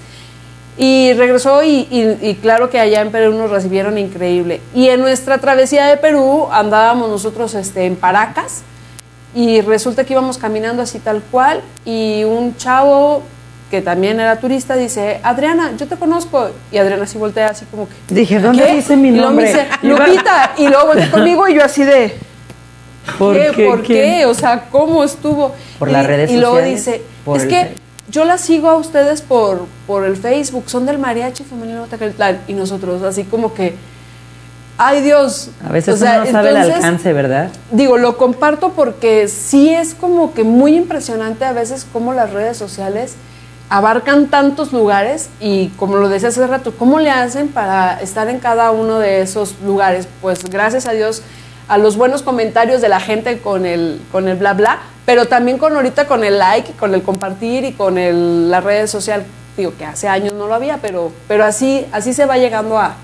Y regresó y, y- y claro que allá en Perú nos recibieron increíble. Y en nuestra travesía de Perú andábamos nosotros este, en Paracas y resulta que íbamos caminando así tal cual y un chavo que también era turista dice, Adriana, yo te conozco. Y Adriana así voltea así como que... Dije, ¿dónde ¿qué? dice mi Y luego me nombre? dice, Lupita. Y luego voltea conmigo y yo así de... ¿Por ¿Qué? ¿Por qué? O sea, ¿cómo estuvo? Por Y- las redes Y luego sociales, dice, es el que yo las sigo a ustedes por, por el Facebook, son del mariachi femenino Tecalitlán. Y nosotros así como que, ay Dios. A veces O sea, uno no sabe el alcance, ¿verdad? Digo, lo comparto porque sí es como que muy impresionante a veces cómo las redes sociales abarcan tantos lugares y como lo decía hace rato, ¿cómo le hacen para estar en cada uno de esos lugares? Pues gracias a Dios, a los buenos comentarios de la gente con el, con el bla bla, pero también con ahorita con el like, con el compartir y con el, las redes sociales, digo que hace años no lo había, pero, pero así, así se va llegando a,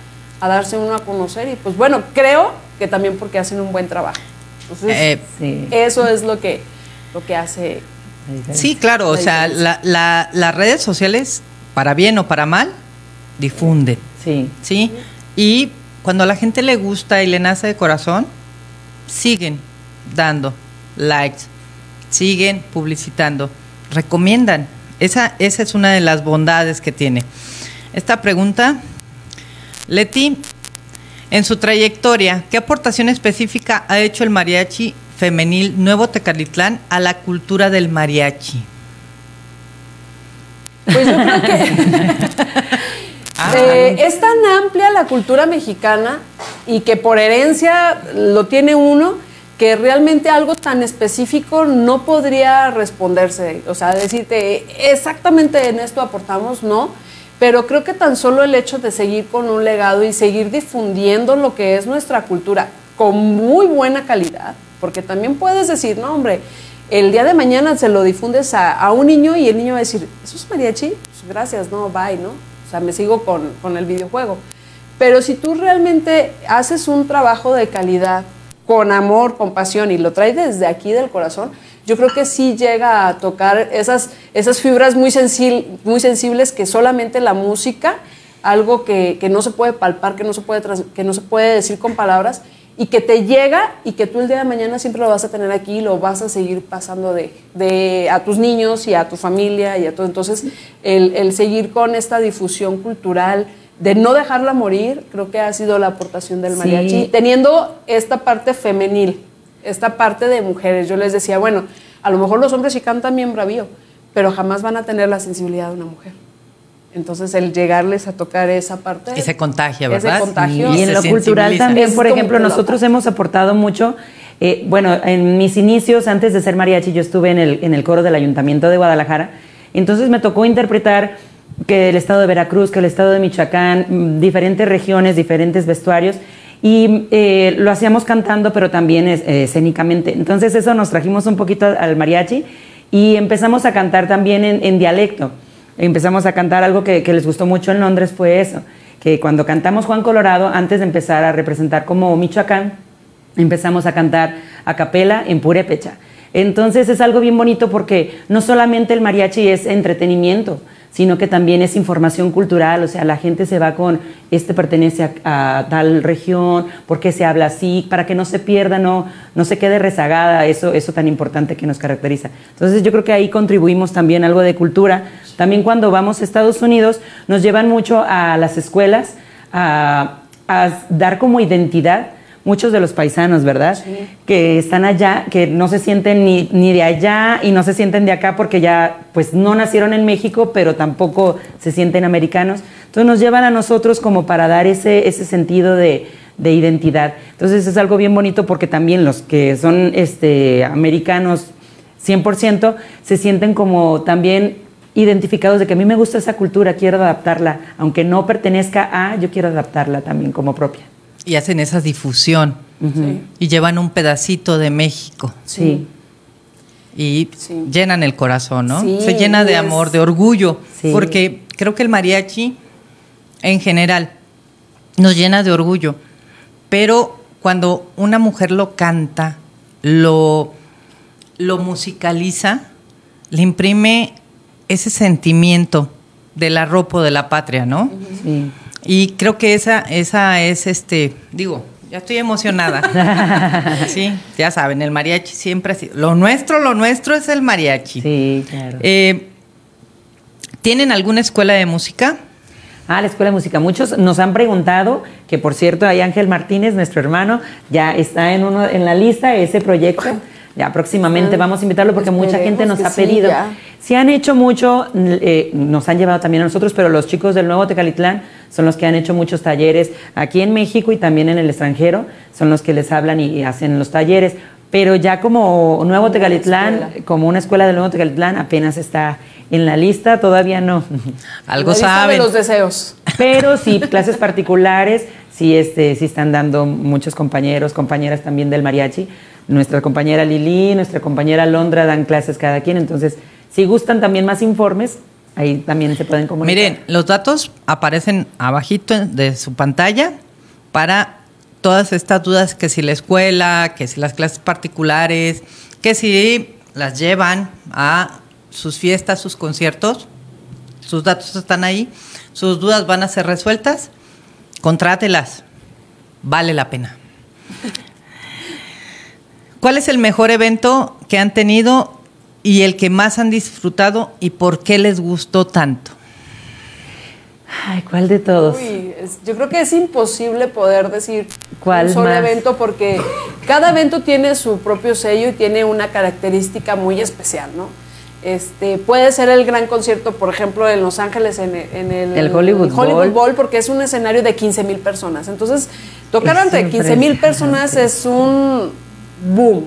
a darse uno a conocer y pues bueno, creo que también porque hacen un buen trabajo. Entonces, Eh, Sí. eso es lo que, lo que hace Sí, claro, o sea, la- la- las redes sociales, para bien o para mal, difunden, Sí. ¿sí? Y cuando a la gente le gusta y le nace de corazón, siguen dando likes, siguen publicitando, recomiendan. Esa, esa es una de las bondades que tiene. Esta pregunta, Leti, en su trayectoria, ¿qué aportación específica ha hecho el mariachi femenil Nuevo Tecalitlán a la cultura del mariachi? Pues yo creo que Ah. eh, es tan amplia la cultura mexicana y que por herencia lo tiene uno que realmente algo tan específico no podría responderse. O sea, decirte exactamente en esto aportamos, no. Pero creo que tan solo el hecho de seguir con un legado y seguir difundiendo lo que es nuestra cultura con muy buena calidad, porque también puedes decir, no, hombre, el día de mañana se lo difundes a, un niño y el niño va a decir, ¿eso es mariachi? Pues gracias, no, bye, ¿no? O sea, me sigo con, con el videojuego. Pero si tú realmente haces un trabajo de calidad, con amor, con pasión y lo traes desde aquí del corazón, yo creo que sí llega a tocar esas, esas fibras muy, sensil- muy sensibles que solamente la música, algo que, que no se puede palpar, que no se puede, que no se puede decir con palabras, y que te llega y que tú el día de mañana siempre lo vas a tener aquí y lo vas a seguir pasando de, de a tus niños y a tu familia y a todo. Entonces, el, el seguir con esta difusión cultural, de no dejarla morir, creo que ha sido la aportación del Sí. mariachi, teniendo esta parte femenil, esta parte de mujeres. Yo les decía, bueno, a lo mejor los hombres sí cantan bien bravío, pero jamás van a tener la sensibilidad de una mujer. Entonces, el llegarles a tocar esa parte... Ese contagia, ese ¿verdad? contagio. Y en Se lo cultural también, Es por ejemplo, que lo- nosotros hemos aportado mucho. eh, bueno, en mis inicios, antes de ser mariachi, yo estuve en el, en el coro del Ayuntamiento de Guadalajara. Entonces me tocó interpretar que el estado de Veracruz, que el estado de Michoacán, mm, diferentes regiones, diferentes vestuarios. Y eh, lo hacíamos cantando, pero también eh, escénicamente. Entonces eso nos trajimos un poquito al mariachi y empezamos a cantar también en, en dialecto. Empezamos a cantar algo que, que les gustó mucho en Londres, fue eso, que cuando cantamos Juan Colorado, antes de empezar a representar como Michoacán, empezamos a cantar a capela en purépecha. Entonces es algo bien bonito porque no solamente el mariachi es entretenimiento, sino que también es información cultural, o sea, la gente se va con, este pertenece a, a tal región, por qué se habla así, para que no se pierda, no, no se quede rezagada, eso, eso tan importante que nos caracteriza. Entonces yo creo que ahí contribuimos también algo de cultura. También cuando vamos a Estados Unidos nos llevan mucho a las escuelas a, a dar como identidad muchos de los paisanos, ¿verdad? Que están allá, que no se sienten ni, ni de allá y no se sienten de acá porque ya pues no nacieron en México, pero tampoco se sienten americanos. Entonces nos llevan a nosotros como para dar ese, ese sentido de, de identidad. Entonces es algo bien bonito porque también los que son este, americanos 100% se sienten como también identificados de que a mí me gusta esa cultura, quiero adaptarla, aunque no pertenezca a, yo quiero adaptarla también como propia. Y hacen esa difusión. Sí. Y llevan un pedacito de México. Sí. Y Sí. llenan el corazón, ¿no? Sí, Se llena de es- amor, de orgullo. Sí. Porque creo que el mariachi, en general, nos llena de orgullo. Pero cuando una mujer lo canta, lo, lo musicaliza, le imprime ese sentimiento del arropo de la patria, ¿no? Sí. Y creo que esa, esa es este, digo, ya estoy emocionada. sí, ya saben, el mariachi siempre ha sido. Lo nuestro, lo nuestro es el mariachi. Sí, claro. Eh, ¿Tienen alguna escuela de música? Ah, la Escuela de Música. Muchos nos han preguntado, que por cierto, hay Ángel Martínez, nuestro hermano, ya está en uno en la lista ese proyecto. Ya próximamente Ah, vamos a invitarlo porque mucha gente nos ha sí, pedido. ya. Sí han hecho mucho, eh, nos han llevado también a nosotros, pero los chicos del Nuevo Tecalitlán son los que han hecho muchos talleres aquí en México y también en el extranjero, son los que les hablan y hacen los talleres. Pero ya como Nuevo Como Tecalitlán, escuela. como una escuela del Nuevo Tecalitlán, apenas está en la lista, todavía no. Algo La saben. de los deseos. Pero sí, clases particulares, sí, este, sí están dando muchos compañeros, compañeras también del mariachi. Nuestra compañera Lili, nuestra compañera Londra dan clases cada quien, entonces si gustan también más informes, ahí también se pueden comunicar. Miren, los datos aparecen abajito de su pantalla para todas estas dudas que si la escuela, que si las clases particulares, que si las llevan a sus fiestas, sus conciertos, sus datos están ahí, sus dudas van a ser resueltas, contrátelas, vale la pena. ¿Cuál es el mejor evento que han tenido y el que más han disfrutado y por qué les gustó tanto? Ay, ¿cuál de todos? Uy, es- yo creo que es imposible poder decir ¿Cuál un solo más? evento porque cada evento tiene su propio sello y tiene una característica muy especial, ¿no? Este, puede ser el gran concierto, por ejemplo, en Los Ángeles, en, el- en el El Hollywood Bowl. Bowl, porque es un escenario de 15 mil personas. Entonces, tocar Es ante 15 mil personas es un boom.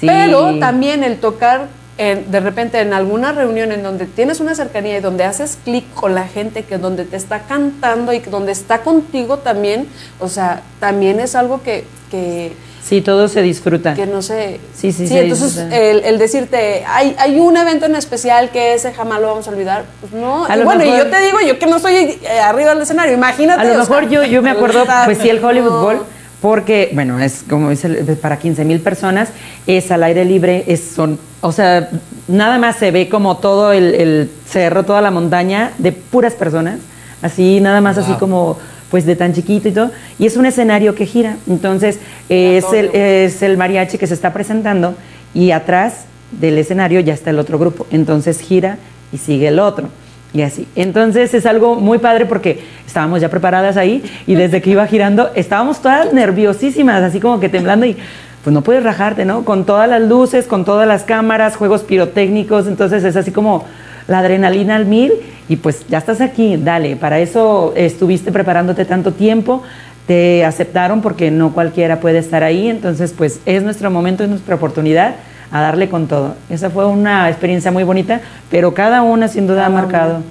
Sí. Pero también el tocar en- de repente en alguna reunión en donde tienes una cercanía y donde haces clic con la gente, que donde te está cantando y que donde está contigo también, o sea, también es algo que, que, Sí, todo se disfruta. que no sé. Sí, sí, sí, entonces el, el decirte, hay, hay un evento en especial que ese jamás lo vamos a olvidar, pues no. A Y lo bueno, y yo te digo, yo que no estoy eh, arriba del escenario, imagínate. A lo mejor sea, yo, yo me acuerdo, pues sí, el Hollywood no. Bowl, porque, bueno, es como dice, el- para 15 mil personas, es al aire libre, es, son, o sea, nada más se ve como todo el, el cerro, toda la montaña de puras personas, así, nada más así como, pues de tan chiquito y todo, y es un escenario que gira, entonces eh, es el, es el mariachi que se está presentando y atrás del escenario ya está el otro grupo, entonces gira y sigue el otro. Y así. Entonces es algo muy padre porque estábamos ya preparadas ahí y desde que iba girando estábamos todas nerviosísimas, así como que temblando y pues no puedes rajarte, ¿no? Con todas las luces, con todas las cámaras, juegos pirotécnicos, entonces es así como la adrenalina al mil y pues ya estás aquí, dale, para eso estuviste preparándote tanto tiempo, te aceptaron porque no cualquiera puede estar ahí, entonces pues es nuestro momento, es nuestra oportunidad a darle con todo. Esa fue una experiencia muy bonita, pero cada una sin duda ha marcado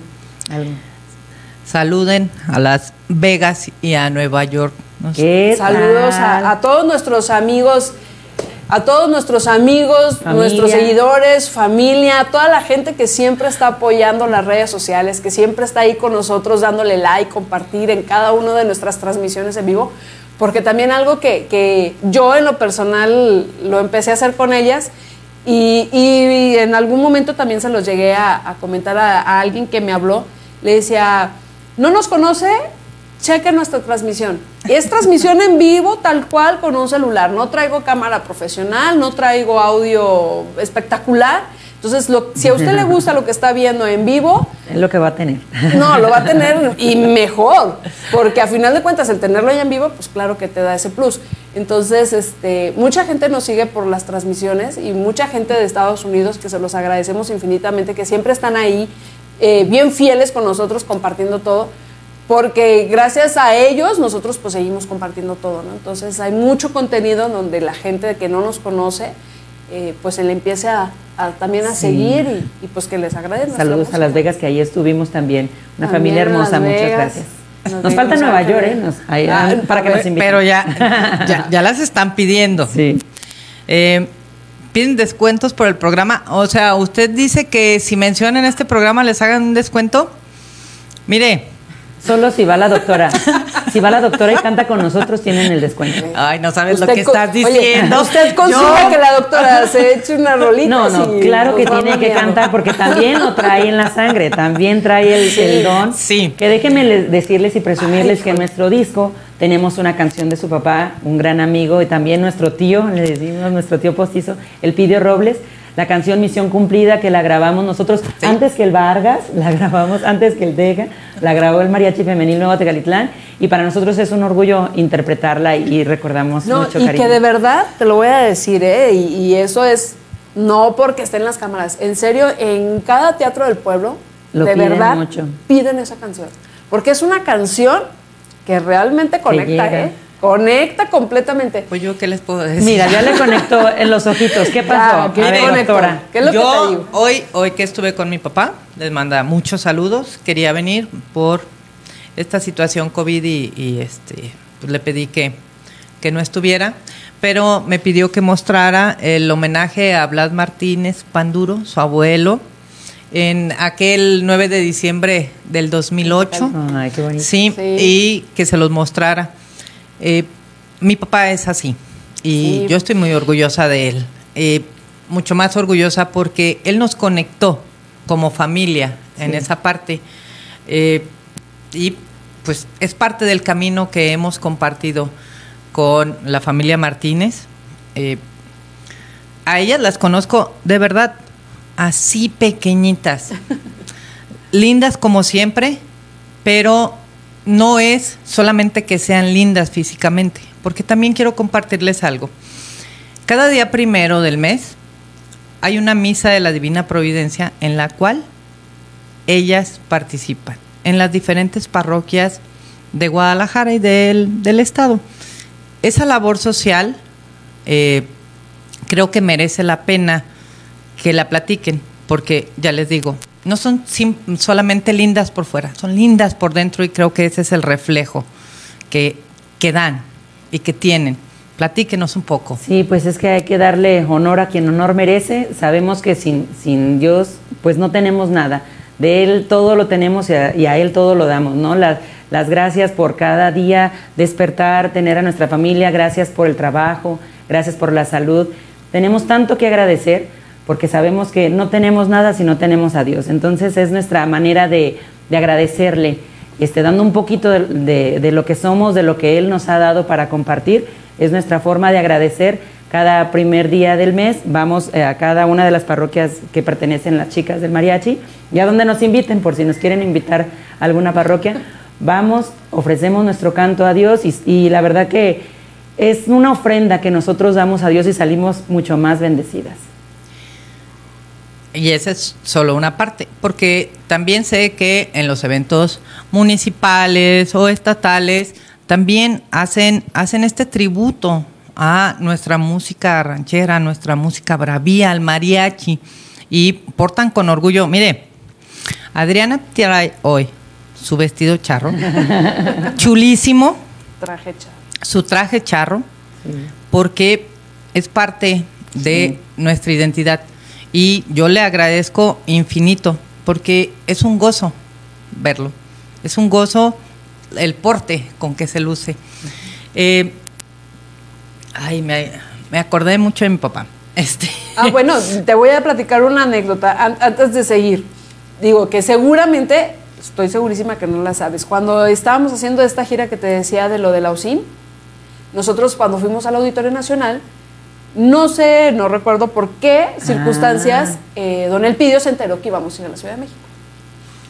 algo. Saluden a Las Vegas y a Nueva York. ¿no? ¿Qué Saludos a, a todos nuestros amigos, a todos nuestros amigos, Familia. nuestros seguidores, familia, a toda la gente que siempre está apoyando las redes sociales, que siempre está ahí con nosotros dándole like, compartir en cada una de nuestras transmisiones en vivo. Porque también algo que, que yo en lo personal lo empecé a hacer con ellas y, y en algún momento también se los llegué a, a comentar a, a alguien que me habló. Le decía, no nos conoce, cheque nuestra transmisión. Es transmisión en vivo, tal cual, con un celular. No traigo cámara profesional, no traigo audio espectacular. Entonces, lo- si a usted le gusta lo que está viendo en vivo, Es lo que va a tener. no, lo va a tener y mejor, porque a final de cuentas el tenerlo ya en vivo, pues claro que te da ese plus. Entonces, este, mucha gente nos sigue por las transmisiones y mucha gente de Estados Unidos que se los agradecemos infinitamente, que siempre están ahí eh, bien fieles con nosotros compartiendo todo, porque gracias a ellos nosotros pues seguimos compartiendo todo, ¿no? Entonces hay mucho contenido donde la gente que no nos conoce eh, pues se le empiece a, a también a Sí. seguir y, y, pues que les agrade. Saludos a. Las Vegas, que ahí estuvimos también. Una También familia hermosa, muchas Vegas. gracias. Nos Nos, falta Nueva. York, ¿eh? Nos- ahí, Ah, ah, para que nos ver, inviten. Pero ya, ya, ya las están pidiendo. Sí. Eh, piden descuentos por el programa. O sea, usted dice que si mencionan este programa les hagan un descuento. Mire, Solo si va la doctora. Si va la doctora y canta con nosotros, tienen el descuento. ay, no sabes lo que estás oye, diciendo. usted consigue que la doctora se eche una rolita. No, no, claro que tiene que cantar porque también lo trae en la sangre, también trae el, el don. Sí. Que déjenme les- decirles y presumirles que en nuestro disco tenemos una canción de su papá, un gran amigo y también nuestro tío, le decimos nuestro tío postizo, el Pidio Robles. La canción Misión Cumplida que la grabamos nosotros antes que el Vargas, la grabamos antes que el Deja, la grabó el Mariachi Femenil Nuevo Tecalitlán y para nosotros es un orgullo interpretarla y, y recordamos No, mucho y cariño. que de verdad, te lo voy a decir, ¿eh? Y, y eso es no porque esté en las cámaras. En serio, en cada teatro del pueblo, Lo de piden verdad, mucho. piden esa canción. Porque es una canción que realmente conecta. ¿eh? Conecta completamente. Pues yo qué les puedo decir. Mira, ya le conectó en los ojitos. ¿Qué pasó? Ya, ¿qué ver, conectó? doctora. ¿Qué es lo que yo te digo? hoy, hoy que estuve con mi papá, les manda muchos saludos. Quería venir por esta situación COVID y, y, este pues, le pedí que, que no estuviera, pero me pidió que mostrara el homenaje a Blas Martínez Panduro, su abuelo, en aquel 9 de diciembre del 2008. Ay, qué bonito. Sí, Sí. y que se los mostrara. Eh, mi papá es así y Sí. yo estoy muy orgullosa de él. Eh, mucho más orgullosa porque él nos conectó como familia en esa parte. Eh, y pues es parte del camino que hemos compartido con la familia Martínez. Eh, a ellas las conozco de verdad así pequeñitas, lindas como siempre, pero no es solamente que sean lindas físicamente, porque también quiero compartirles algo. Cada día primero del mes hay una misa de la Divina Providencia en la cual ellas participan en las diferentes parroquias de Guadalajara y del, del estado. Esa labor social eh, creo que merece la pena que la platiquen, porque ya les digo, no son solamente lindas por fuera, son lindas por dentro y creo que ese es el reflejo que, que dan y que tienen. Platíquenos un poco. Sí, pues es que hay que darle honor a quien honor merece. Sabemos que sin, sin Dios, pues no tenemos nada. De Él todo lo tenemos y a, y a Él todo lo damos, ¿no? Las, las gracias por cada día despertar, tener a nuestra familia, gracias por el trabajo, gracias por la salud. Tenemos tanto que agradecer porque sabemos que no tenemos nada si no tenemos a Dios. Entonces es nuestra manera de, de agradecerle, este, dando un poquito de, lo que somos, de lo que Él nos ha dado para compartir. Es nuestra forma de agradecer. Cada primer día del mes vamos eh, a cada una de las parroquias que pertenecen las chicas del mariachi y a donde nos inviten, por si nos quieren invitar a alguna parroquia. Vamos, ofrecemos nuestro canto a Dios y la verdad que es una ofrenda que nosotros damos a Dios y salimos mucho más bendecidas. Y esa es solo una parte, porque también sé que en los eventos municipales o estatales también hacen, hacen este tributo a nuestra música ranchera, a nuestra música bravía, al mariachi, y portan con orgullo. Mire, Adriana trae hoy su vestido charro, chulísimo, Traje chaval. su traje charro, porque es parte de nuestra identidad. Y yo le agradezco infinito, porque es un gozo verlo. Es un gozo el porte con que se luce. Eh, ay, me, me acordé mucho de mi papá. Este. Ah, bueno, te voy a platicar una anécdota an- antes de seguir. Digo que seguramente, estoy segurísima que no la sabes. Cuando estábamos haciendo esta gira que te decía de lo de la UCIN, nosotros cuando fuimos al Auditorio Nacional, no sé, no recuerdo por qué circunstancias, eh, don Elpidio se enteró que íbamos a ir a la Ciudad de México.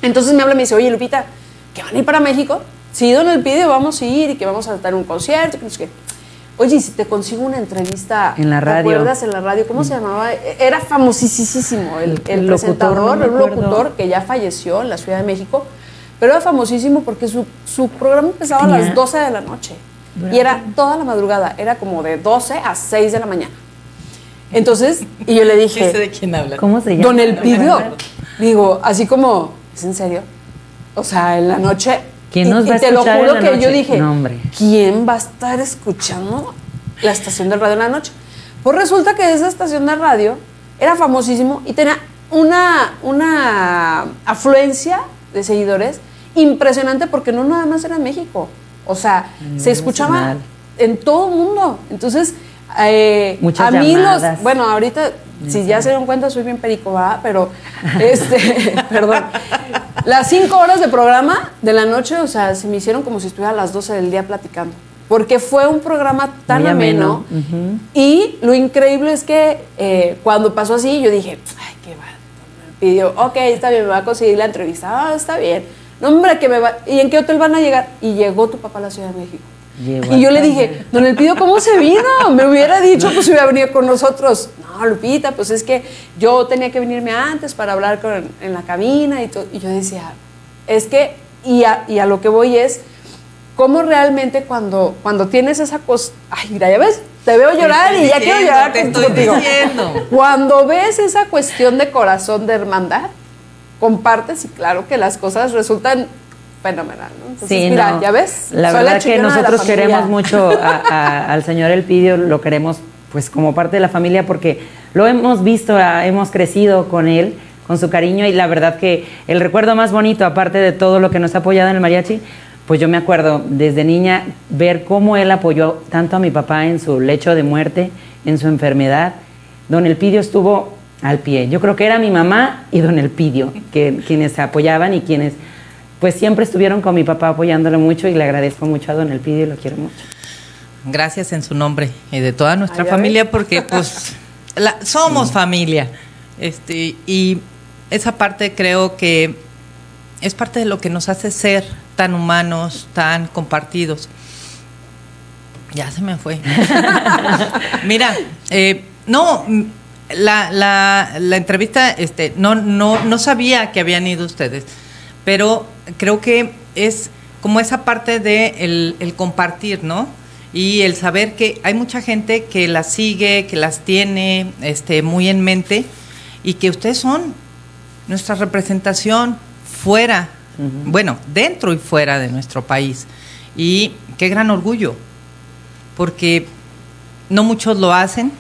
Entonces me habla y me dice, oye Lupita, ¿que van a ir para México? Sí, don Elpidio, vamos a ir y que vamos a dar un concierto. que no sé qué. Oye, ¿y si te consigo una entrevista? En la ¿te radio. acuerdas en la radio? ¿Cómo se llamaba? Era famosísimo el, el El locutor, presentador, no acuerdo. locutor que ya falleció en la Ciudad de México, pero era famosísimo porque su, su programa empezaba a las 12 de la noche y era toda la madrugada, era como de 12 a 6 de la mañana. Entonces, y yo le sé de dije, quién habla. ¿Cómo se llama? Don Elpidio, digo, así como, ¿es en serio? O sea, en la noche. ¿Quién y- nos y va a te lo escuchar juro en la que yo dije, No. ¿quién va a estar escuchando la estación de radio en la noche? Pues resulta que esa estación de radio era famosísimo y tenía una, una afluencia de seguidores impresionante porque no nada más era en México. O sea, se escuchaba nacional. en todo el mundo. Entonces, eh, Muchas a mí llamadas. los, bueno, ahorita, si ya se dieron cuenta, soy bien perico, ¿verdad? Pero, este, perdón. Las cinco horas de programa de la noche, o sea, se me hicieron como si estuviera a las 12 del día platicando. Porque fue un programa tan Muy ameno. Y lo increíble es que eh, cuando pasó así, yo dije, ay, qué va. Pidió, ok, está bien, me va a conseguir la entrevista. Ah, está bien. No, hombre, que me va. ¿Y en qué hotel van a llegar? Y llegó tu papá a la Ciudad de México. Llegó y yo le dije, don Elpidio, ¿cómo se vino? Me hubiera dicho, pues hubiera venido con nosotros. No, Lupita, pues es que yo tenía que venirme antes para hablar con, en la cabina y todo. Y yo decía, es que, y a, y a lo que voy es, cómo realmente cuando, cuando tienes esa cosa, ay, mira, ya ves, te veo llorar y ya quiero llorar te estoy contigo. diciendo. Cuando ves esa cuestión de corazón de hermandad, compartes y claro que las cosas resultan fenomenal, ¿no? Entonces, Sí, mira, no. ya ves. La Soy verdad que la nosotros familia. queremos mucho a- a- al señor Elpidio, lo queremos pues como parte de la familia porque lo hemos visto, ah, hemos crecido con él, con su cariño y la verdad que el recuerdo más bonito, aparte de todo lo que nos ha apoyado en el mariachi, pues yo me acuerdo desde niña ver cómo él apoyó tanto a mi papá en su lecho de muerte, en su enfermedad. Don Elpidio estuvo al pie. Yo creo que era mi mamá y don Elpidio, que, quienes se apoyaban y quienes pues siempre estuvieron con mi papá apoyándolo mucho y le agradezco mucho a don Elpidio y lo quiero mucho. Gracias en su nombre y de toda nuestra familia porque pues la- somos familia. Este, y esa parte creo que es parte de lo que nos hace ser tan humanos, tan compartidos. Ya se me fue. Mira, eh, no, la, la, la entrevista, este, no, no, no sabía que habían ido ustedes, pero creo que es como esa parte de el, el compartir, ¿no? Y el saber que hay mucha gente que las sigue, que las tiene este, muy en mente y que ustedes son nuestra representación fuera, bueno, dentro y fuera de nuestro país. Y qué gran orgullo, porque no muchos lo hacen,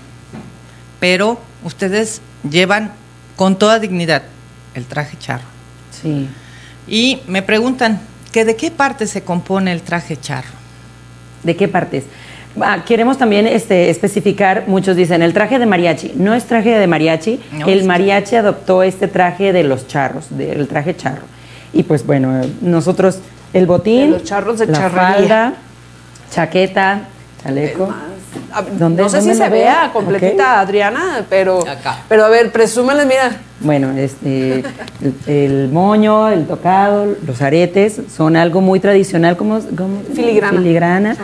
pero ustedes llevan con toda dignidad el traje charro. Sí. Y me preguntan, ¿que ¿de qué parte se compone el traje charro? ¿De qué partes? Ah, queremos también este, especificar, muchos dicen, el traje de mariachi. No es traje de mariachi, No, el mariachi adoptó este traje de los charros, del traje charro. Y pues bueno, nosotros el botín, De los charros de la charrería. falda, chaqueta, chaleco. A ver, ¿Dónde- no sé si se vea completita, Adriana, pero, Acá. pero a ver, presúmele, mira. Bueno, este, el, el moño, el tocado, los aretes son algo muy tradicional como, como- Filigrana.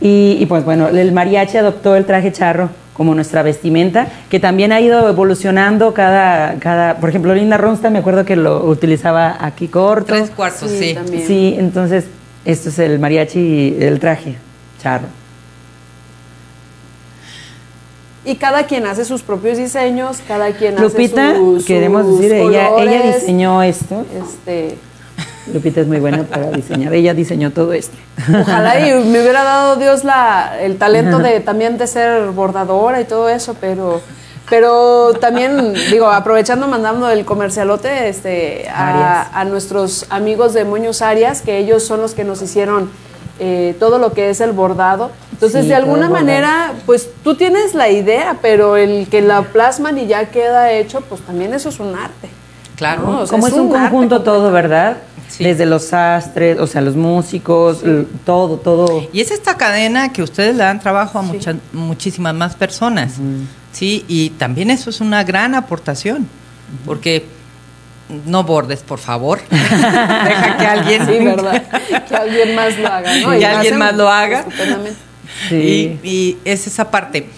Y, y, pues bueno, el mariachi adoptó el traje charro como nuestra vestimenta, que también ha ido evolucionando cada, cada por ejemplo, Linda Ronstadt me acuerdo que lo utilizaba aquí corto. Tres cuartos, Sí. Sí, entonces esto es el mariachi, el traje charro. Y cada quien hace sus propios diseños, cada quien Lupita, hace sus queremos sus decir, ella, ella diseñó esto. Este, Lupita es muy buena para diseñar, ella diseñó todo esto. ojalá y me hubiera dado Dios la, el talento de también de ser bordadora y todo eso, pero pero también digo aprovechando mandando el comercialote este a, a nuestros amigos de Moños Arias que ellos son los que nos hicieron eh, todo lo que es el bordado entonces Sí, de alguna manera pues tú tienes la idea pero el que la plasman y ya queda hecho pues también eso es un arte Claro. ¿no? O sea, Como es un arte conjunto todo, ¿verdad? Sí. Desde los sastres, o sea, los músicos, l- todo, todo. Y es esta cadena que ustedes le dan trabajo a muchas, muchísimas más personas. Sí, y también eso es una gran aportación, porque no bordes, por favor. Deja que alguien. Sí, verdad. Que alguien más lo haga, ¿no? Que Y alguien más lo haga. Sí. Y, y es esa parte.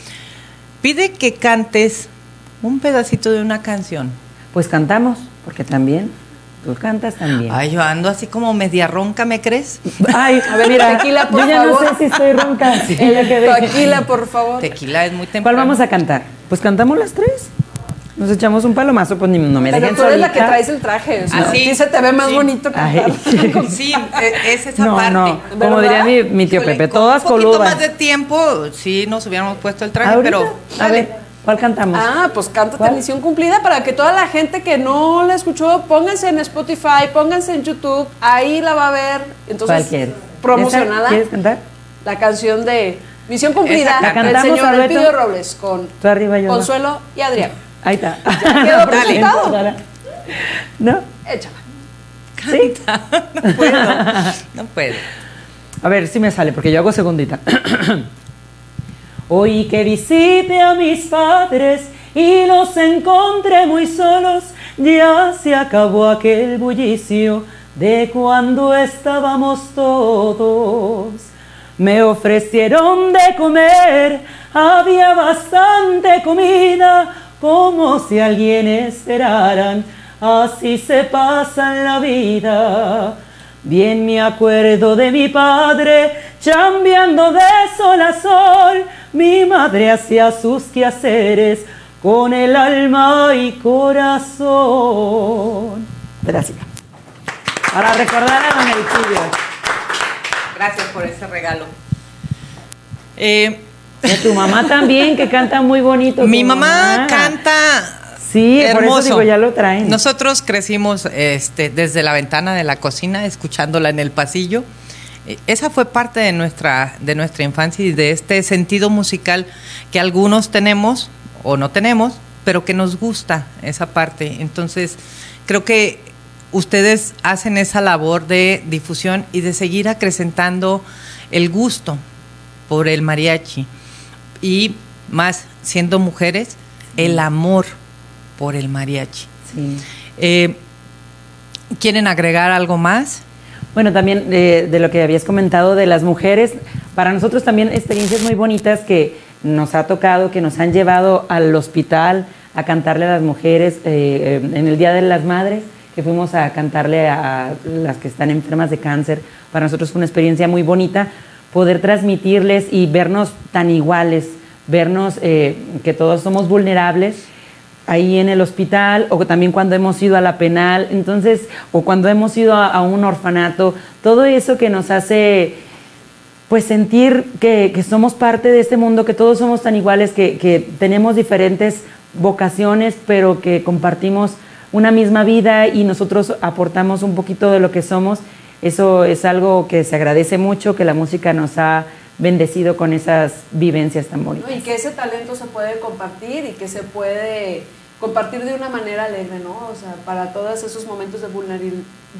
Pide que cantes un pedacito de una canción. Pues cantamos, porque también, tú cantas también. Ay, yo ando así como media ronca, ¿me crees? Ay, A ver, mira, tequila, por yo ya favor. no sé si estoy ronca. Deje. Tequila, por favor. Tequila es muy ¿Cuál temprano. vamos a cantar? Pues cantamos las tres. Nos echamos un palomazo, pues ni, no me Pero dejen tú eres la que solita. traes el traje. Ah, sí. se te ve más Sí. bonito cantar. Ay. Sí, e- es esa No, parte. no, como diría mi, mi tío Híjole, Pepe, con todas un poquito coludas. más de tiempo, sí nos hubiéramos puesto el traje, Ahorita, pero a dale. ver, ¿cuál cantamos? Ah, pues cántate misión cumplida para que toda la gente que no la escuchó, pónganse en Spotify, pónganse en YouTube, ahí la va a ver. Entonces, ¿Cuál quieres? promocionada ¿Esa ¿Quieres cantar? la canción de Misión cumplida Esa ¿La del cantamos, señor Alberto? Elpidio Robles con Tú arriba, yo abajo. Consuelo y Adrián. Ahí está. quedó Dale. presentado. ¿No? Échala. ¿Sí? no puedo, no puedo. A ver si me sale, porque yo hago segundita. Hoy que visite a mis padres y los encontré muy solos, ya se acabó aquel bullicio de cuando estábamos todos. Me ofrecieron de comer, había bastante comida, como si alguien esperaran, así se pasa en la vida. Bien me acuerdo de mi padre, chambeando de sol a sol. Mi madre hacía sus quehaceres con el alma y corazón. Gracias. Para recordar a Don Elpidio. Gracias por ese regalo. Eh, Y a tu mamá también, que canta muy bonito. mi tu mamá canta Sí, por eso hermoso. digo, ya lo traen. Nosotros crecimos este, desde la ventana de la cocina, escuchándola en el pasillo. Eh, Esa fue parte de nuestra, de nuestra infancia y de este sentido musical que algunos tenemos o no tenemos, pero que nos gusta esa parte. Entonces, creo que ustedes hacen esa labor de difusión y de seguir acrecentando el gusto por el mariachi y más siendo mujeres, el amor por el mariachi. Sí. Eh, ¿Quieren agregar algo más? Bueno, también de, de lo que habías comentado de las mujeres, para nosotros también experiencias muy bonitas que nos ha tocado, que nos han llevado al hospital a cantarle a las mujeres eh, eh, en el Día de las Madres, que fuimos a cantarle a las que están enfermas de cáncer. Para nosotros fue una experiencia muy bonita poder transmitirles y vernos tan iguales, vernos eh, que todos somos vulnerables ahí en el hospital o también cuando hemos ido a la penal, entonces, o cuando hemos ido a, un orfanato, todo eso que nos hace pues sentir que, que somos parte de este mundo, que todos somos tan iguales, que, que tenemos diferentes vocaciones, pero que compartimos una misma vida y nosotros aportamos un poquito de lo que somos, eso es algo que se agradece mucho, que la música nos ha bendecido con esas vivencias tan bonitas. Y que ese talento se puede compartir y que se puede compartir de una manera alegre, ¿no? O sea, para todos esos momentos de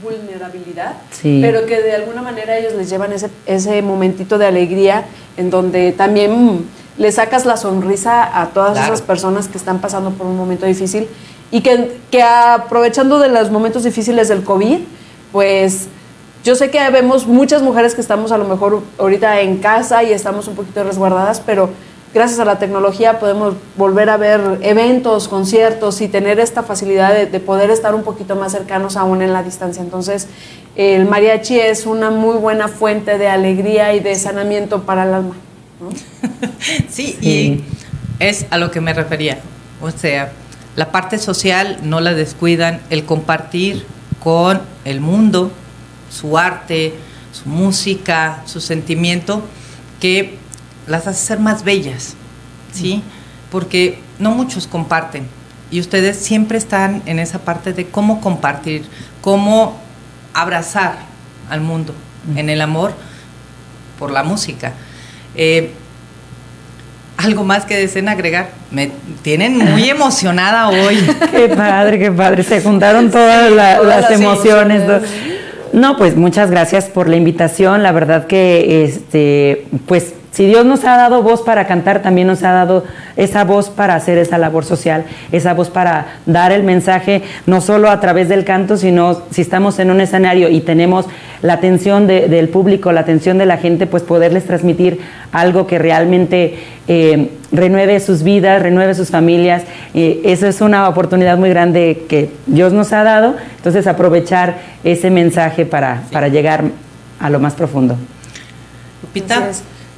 vulnerabilidad, Sí. pero que de alguna manera ellos les llevan ese, ese momentito de alegría en donde también le sacas la sonrisa a todas Claro. esas personas que están pasando por un momento difícil y que, que aprovechando de los momentos difíciles del COVID, pues yo sé que vemos muchas mujeres que estamos a lo mejor ahorita en casa y estamos un poquito resguardadas, pero gracias a la tecnología podemos volver a ver eventos, conciertos y tener esta facilidad de, de poder estar un poquito más cercanos aún en la distancia. Entonces, el mariachi es una muy buena fuente de alegría y de sanamiento para el alma. ¿no? Sí, Sí. y es a lo que me refería. O sea, la parte social no la descuidan, el compartir con el mundo su arte, su música, su sentimiento, que las hace ser más bellas, ¿sí? Porque no muchos comparten y ustedes siempre están en esa parte de cómo compartir, cómo abrazar al mundo en el amor por la música. Eh, algo más que deseen agregar. Me tienen muy emocionada hoy. Qué padre, qué padre. Se juntaron todas la- todas las, las emociones. emociones. No, pues muchas gracias por la invitación. La verdad que, este, pues, si Dios nos ha dado voz para cantar, también nos ha dado esa voz para hacer esa labor social, esa voz para dar el mensaje, no solo a través del canto, sino si estamos en un escenario y tenemos la atención de- del público, la atención de la gente, pues poderles transmitir algo que realmente eh, renueve sus vidas, renueve sus familias. Eh, eso es una oportunidad muy grande que Dios nos ha dado. Entonces aprovechar ese mensaje para, para llegar a lo más profundo. Lupita.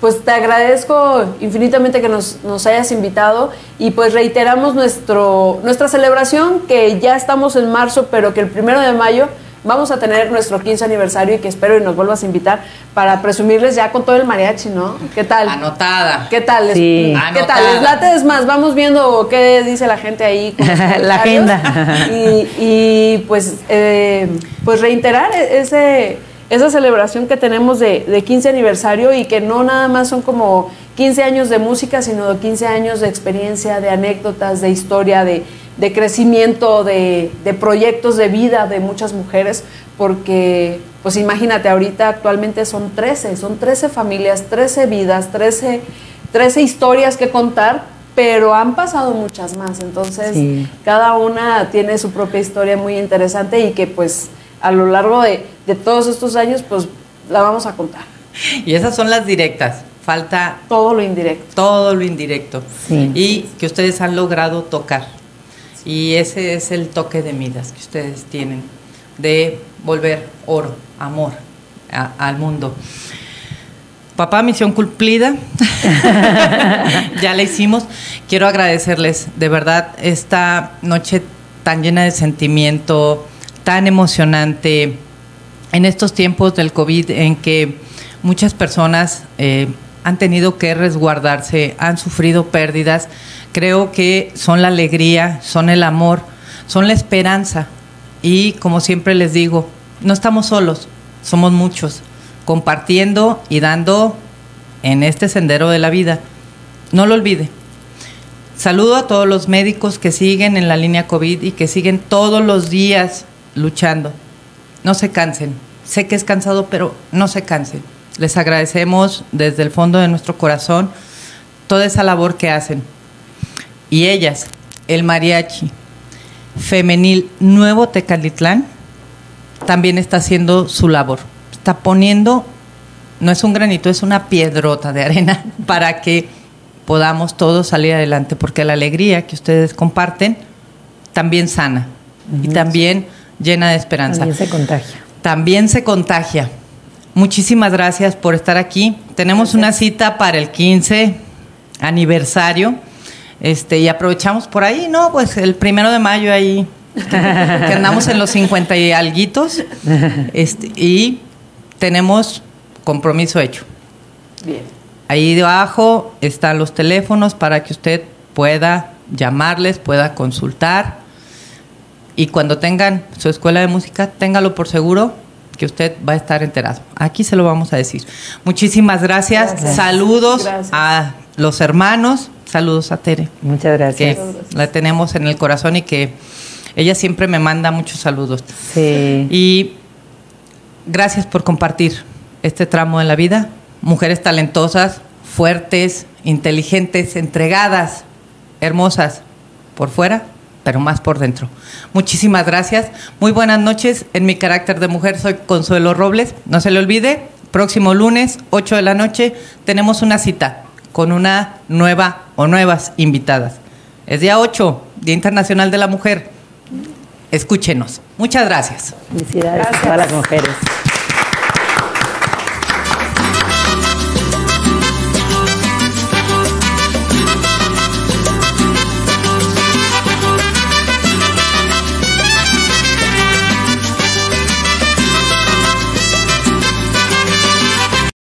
Pues te agradezco infinitamente que nos, nos hayas invitado y pues reiteramos nuestro, nuestra celebración que ya estamos en marzo, pero que el primero de mayo vamos a tener nuestro 15 aniversario y que espero y nos vuelvas a invitar para presumirles ya con todo el mariachi, ¿no? ¿Qué tal? anotada. ¿Qué tal? ¿Les- Sí. ¿Qué tal? ¿Les late? Es más, vamos viendo qué dice la gente ahí. con La agenda. Y, y, pues, eh, pues reiterar e- ese, esa celebración que tenemos de, de 15 aniversario y que no nada más son como 15 años de música, sino 15 años de experiencia, de anécdotas, de historia, de, de crecimiento, de, de proyectos de vida de muchas mujeres, porque pues imagínate, ahorita actualmente son 13, son 13 familias, 13 vidas, 13, 13 historias que contar, pero han pasado muchas más, entonces Sí. cada una tiene su propia historia muy interesante y que pues a lo largo de, de todos estos años pues la vamos a contar, Y esas son las directas. Falta todo lo indirecto. todo lo indirecto. Sí. Y que ustedes han logrado tocar. Y ese es el toque de Midas que ustedes tienen. De volver oro, amor a- al mundo. Papá, misión cumplida. ya la hicimos. Quiero agradecerles de verdad esta noche tan llena de sentimiento, tan emocionante, en estos tiempos del COVID en que muchas personas eh, han tenido que resguardarse, han sufrido pérdidas, creo que son la alegría, son el amor, son la esperanza. Y como siempre les digo, no estamos solos, somos muchos, compartiendo y dando en este sendero de la vida. No lo olvide. Saludo a todos los médicos que siguen en la línea COVID y que siguen todos los días luchando. No se cansen. Sé que es cansado, pero no se cansen. Les agradecemos desde el fondo de nuestro corazón toda esa labor que hacen. Y ellas, el mariachi femenil Nuevo Tecalitlán, también está haciendo su labor. Está poniendo, no es un granito, es una piedrota de arena para que podamos todos salir adelante, porque la alegría que ustedes comparten también sana y también llena de esperanza. También se contagia. También se contagia. Muchísimas gracias por estar aquí. Tenemos una cita para el 15 aniversario. Este, y aprovechamos por ahí, ¿no? Pues el primero de mayo ahí, que andamos en los 50 y alguitos. Este, y tenemos compromiso hecho. Bien. Ahí debajo están los teléfonos para que usted pueda llamarles, pueda consultar. Y cuando tengan su escuela de música, téngalo por seguro que usted va a estar enterado. Aquí se lo vamos a decir. Muchísimas gracias. Saludos a los hermanos. Saludos a Tere. Muchas gracias. Que la tenemos en el corazón y que ella siempre me manda muchos saludos. Sí. Y gracias por compartir este tramo de la vida mujeres talentosas, fuertes, inteligentes, entregadas, hermosas por fuera, pero más por dentro. Muchísimas gracias. Muy buenas noches. En mi carácter de mujer soy Consuelo Robles. No se le olvide, próximo lunes, 8 de la noche, tenemos una cita con una nueva o nuevas invitadas. Es día 8, Día Internacional de la Mujer. Escúchenos. Muchas gracias. Felicidades a todas las mujeres.